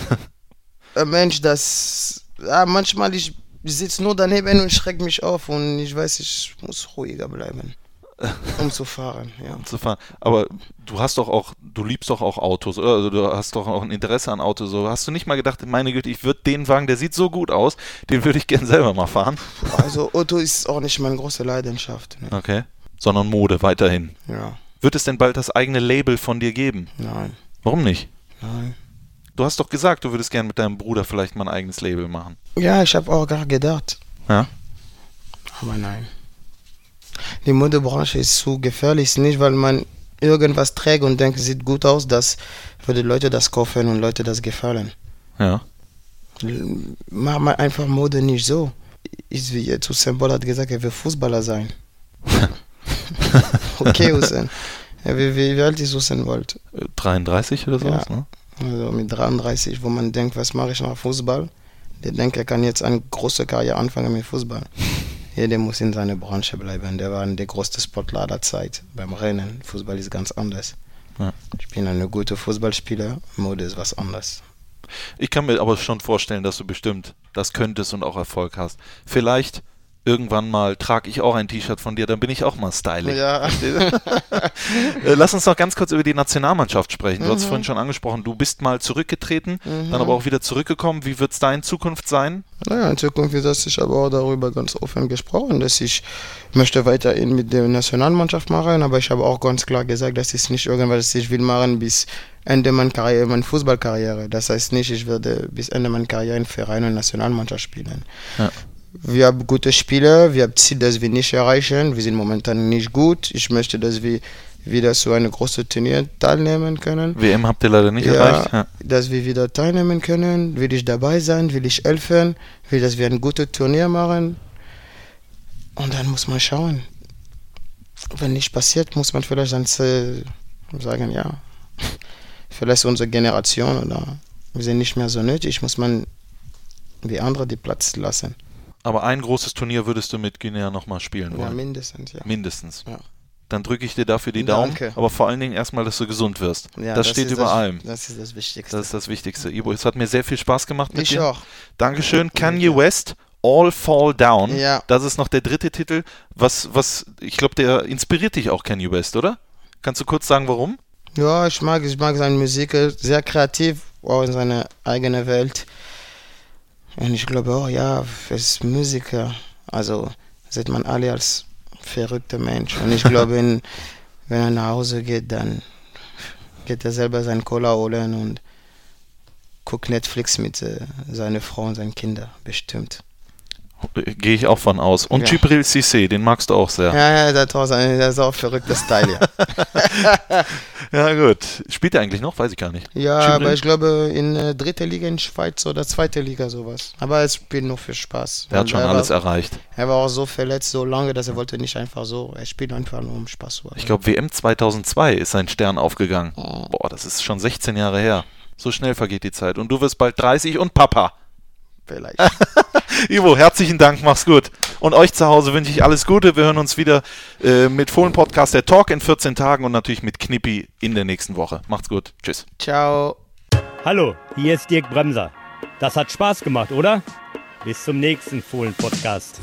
Ein Mensch, das ja, manchmal ich sitze nur daneben und schreckt mich auf und ich weiß, ich muss ruhiger bleiben, um zu fahren. Ja. zu fahren. Aber du hast doch auch, du liebst doch auch Autos, oder? Also du hast doch auch ein Interesse an Autos. So hast du nicht mal gedacht, meine Güte, ich würde den Wagen, der sieht so gut aus, den würde ich gern selber mal fahren. Also Auto ist auch nicht meine große Leidenschaft. Ne? Okay. Sondern Mode weiterhin. Ja, Wird es denn bald das eigene Label von dir geben? nein, Warum nicht? nein. Du hast doch gesagt, du würdest gern mit deinem Bruder vielleicht mal ein eigenes Label machen. Ja, ich habe auch gar gedacht. Ja? Aber nein. Die Modebranche ist zu gefährlich, nicht weil man irgendwas trägt und denkt, sieht gut aus, dass würde Leute das kaufen und Leute das gefallen. Ja. Mach mal einfach Mode nicht so. Ist wie jetzt Usain Bolt hat gesagt, er will Fußballer sein. okay, Usain. Wie, wie, alt ist Usain? Äh, 33 oder sowas, Ja. ne? Also mit 33, wo man denkt, was mache ich nach Fußball? Der denkt, er kann jetzt eine große Karriere anfangen mit Fußball. Jeder muss in seiner Branche bleiben. Der war der größte Sportler aller Zeit beim Rennen. Fußball ist ganz anders. Ja. Ich bin ein guter Fußballspieler, Mode ist was anderes. Ich kann mir aber schon vorstellen, dass du bestimmt das könntest und auch Erfolg hast. Vielleicht irgendwann mal trage ich auch ein T-Shirt von dir, dann bin ich auch mal styling. Ja, Äh, Lass uns noch ganz kurz über die Nationalmannschaft sprechen. Du hast es vorhin schon angesprochen, du bist mal zurückgetreten, dann aber auch wieder zurückgekommen. Wie wird es da in Zukunft sein? naja, in Zukunft das, ich habe auch darüber ganz offen gesprochen, dass ich möchte weiterhin mit der Nationalmannschaft machen, aber ich habe auch ganz klar gesagt, das ist nicht irgendwas, ich will machen bis Ende meiner Karriere, meiner Fußballkarriere. Das heißt nicht, ich werde bis Ende meiner Karriere in Verein und Nationalmannschaft spielen. Ja. Wir haben gute Spieler, wir haben Ziel, das wir nicht erreichen. Wir sind momentan nicht gut. Ich möchte, dass wir wieder zu einem großen Turnier teilnehmen können. WM habt ihr leider nicht Ja, erreicht. Ja. dass wir wieder teilnehmen können. Will ich dabei sein? Will ich helfen? Will, dass wir ein gutes Turnier machen? Und dann muss man schauen. Wenn nicht passiert, muss man vielleicht dann äh, sagen, ja, vielleicht unsere Generation oder sind nicht mehr so nötig, muss man wie andere die Platz lassen. Aber ein großes Turnier würdest du mit Guinea nochmal spielen Ja, wollen. mindestens, ja. Mindestens. Ja. Dann drücke ich dir dafür die Daumen. Danke. Aber vor allen Dingen erstmal, dass du gesund wirst. ja das, steht ist über das, allem. Das ist das Wichtigste. Das ist das Wichtigste. Ibo, es hat mir sehr viel Spaß gemacht mit ich dir. auch. Dankeschön. Kanye West, All Fall Down. Ja. Das ist noch der dritte Titel. Was, was, ich glaube, der inspiriert dich auch, Kanye West, oder? Kannst du kurz sagen, warum? Ja, ich mag, ich mag seine Musik, sehr kreativ, auch in seiner eigenen Welt. Und ich glaube auch, ja, als Musiker, also sieht man alle als verrückter Mensch. Und ich glaube, in, wenn er nach Hause geht, dann geht er selber seinen Cola holen und guckt Netflix mit äh, seiner Frau und seinen Kindern, bestimmt. Äh, Gehe ich auch von aus. Und Ja. Gibril Cissé, den magst du auch sehr. Ja, ja, das, war sein, das ist auch ein verrückter Style, ja. Ja, gut. Spielt er eigentlich noch? Weiß ich gar nicht. Ja, Gibril? aber ich glaube in äh, dritter Liga in Schweiz oder zweite Liga sowas. Aber es spielt nur für Spaß. Er hat schon er alles war, erreicht. Er war auch so verletzt so lange, dass er wollte nicht einfach so. Er spielt einfach nur um Spaß zu haben. Ich glaube, WM 2002 ist sein Stern aufgegangen. Boah, das ist schon 16 Jahre her. So schnell vergeht die Zeit. Und du wirst bald 30 und Papa. Vielleicht. Ivo, herzlichen Dank, mach's gut. Und euch zu Hause wünsche ich alles Gute. Wir hören uns wieder äh, mit Fohlen Podcast, der Talk in 14 Tagen und natürlich mit Knippi in der nächsten Woche. Macht's gut. Tschüss. Ciao. Hallo, hier ist Dirk Bremser. Das hat Spaß gemacht, oder? Bis zum nächsten Fohlen-Podcast.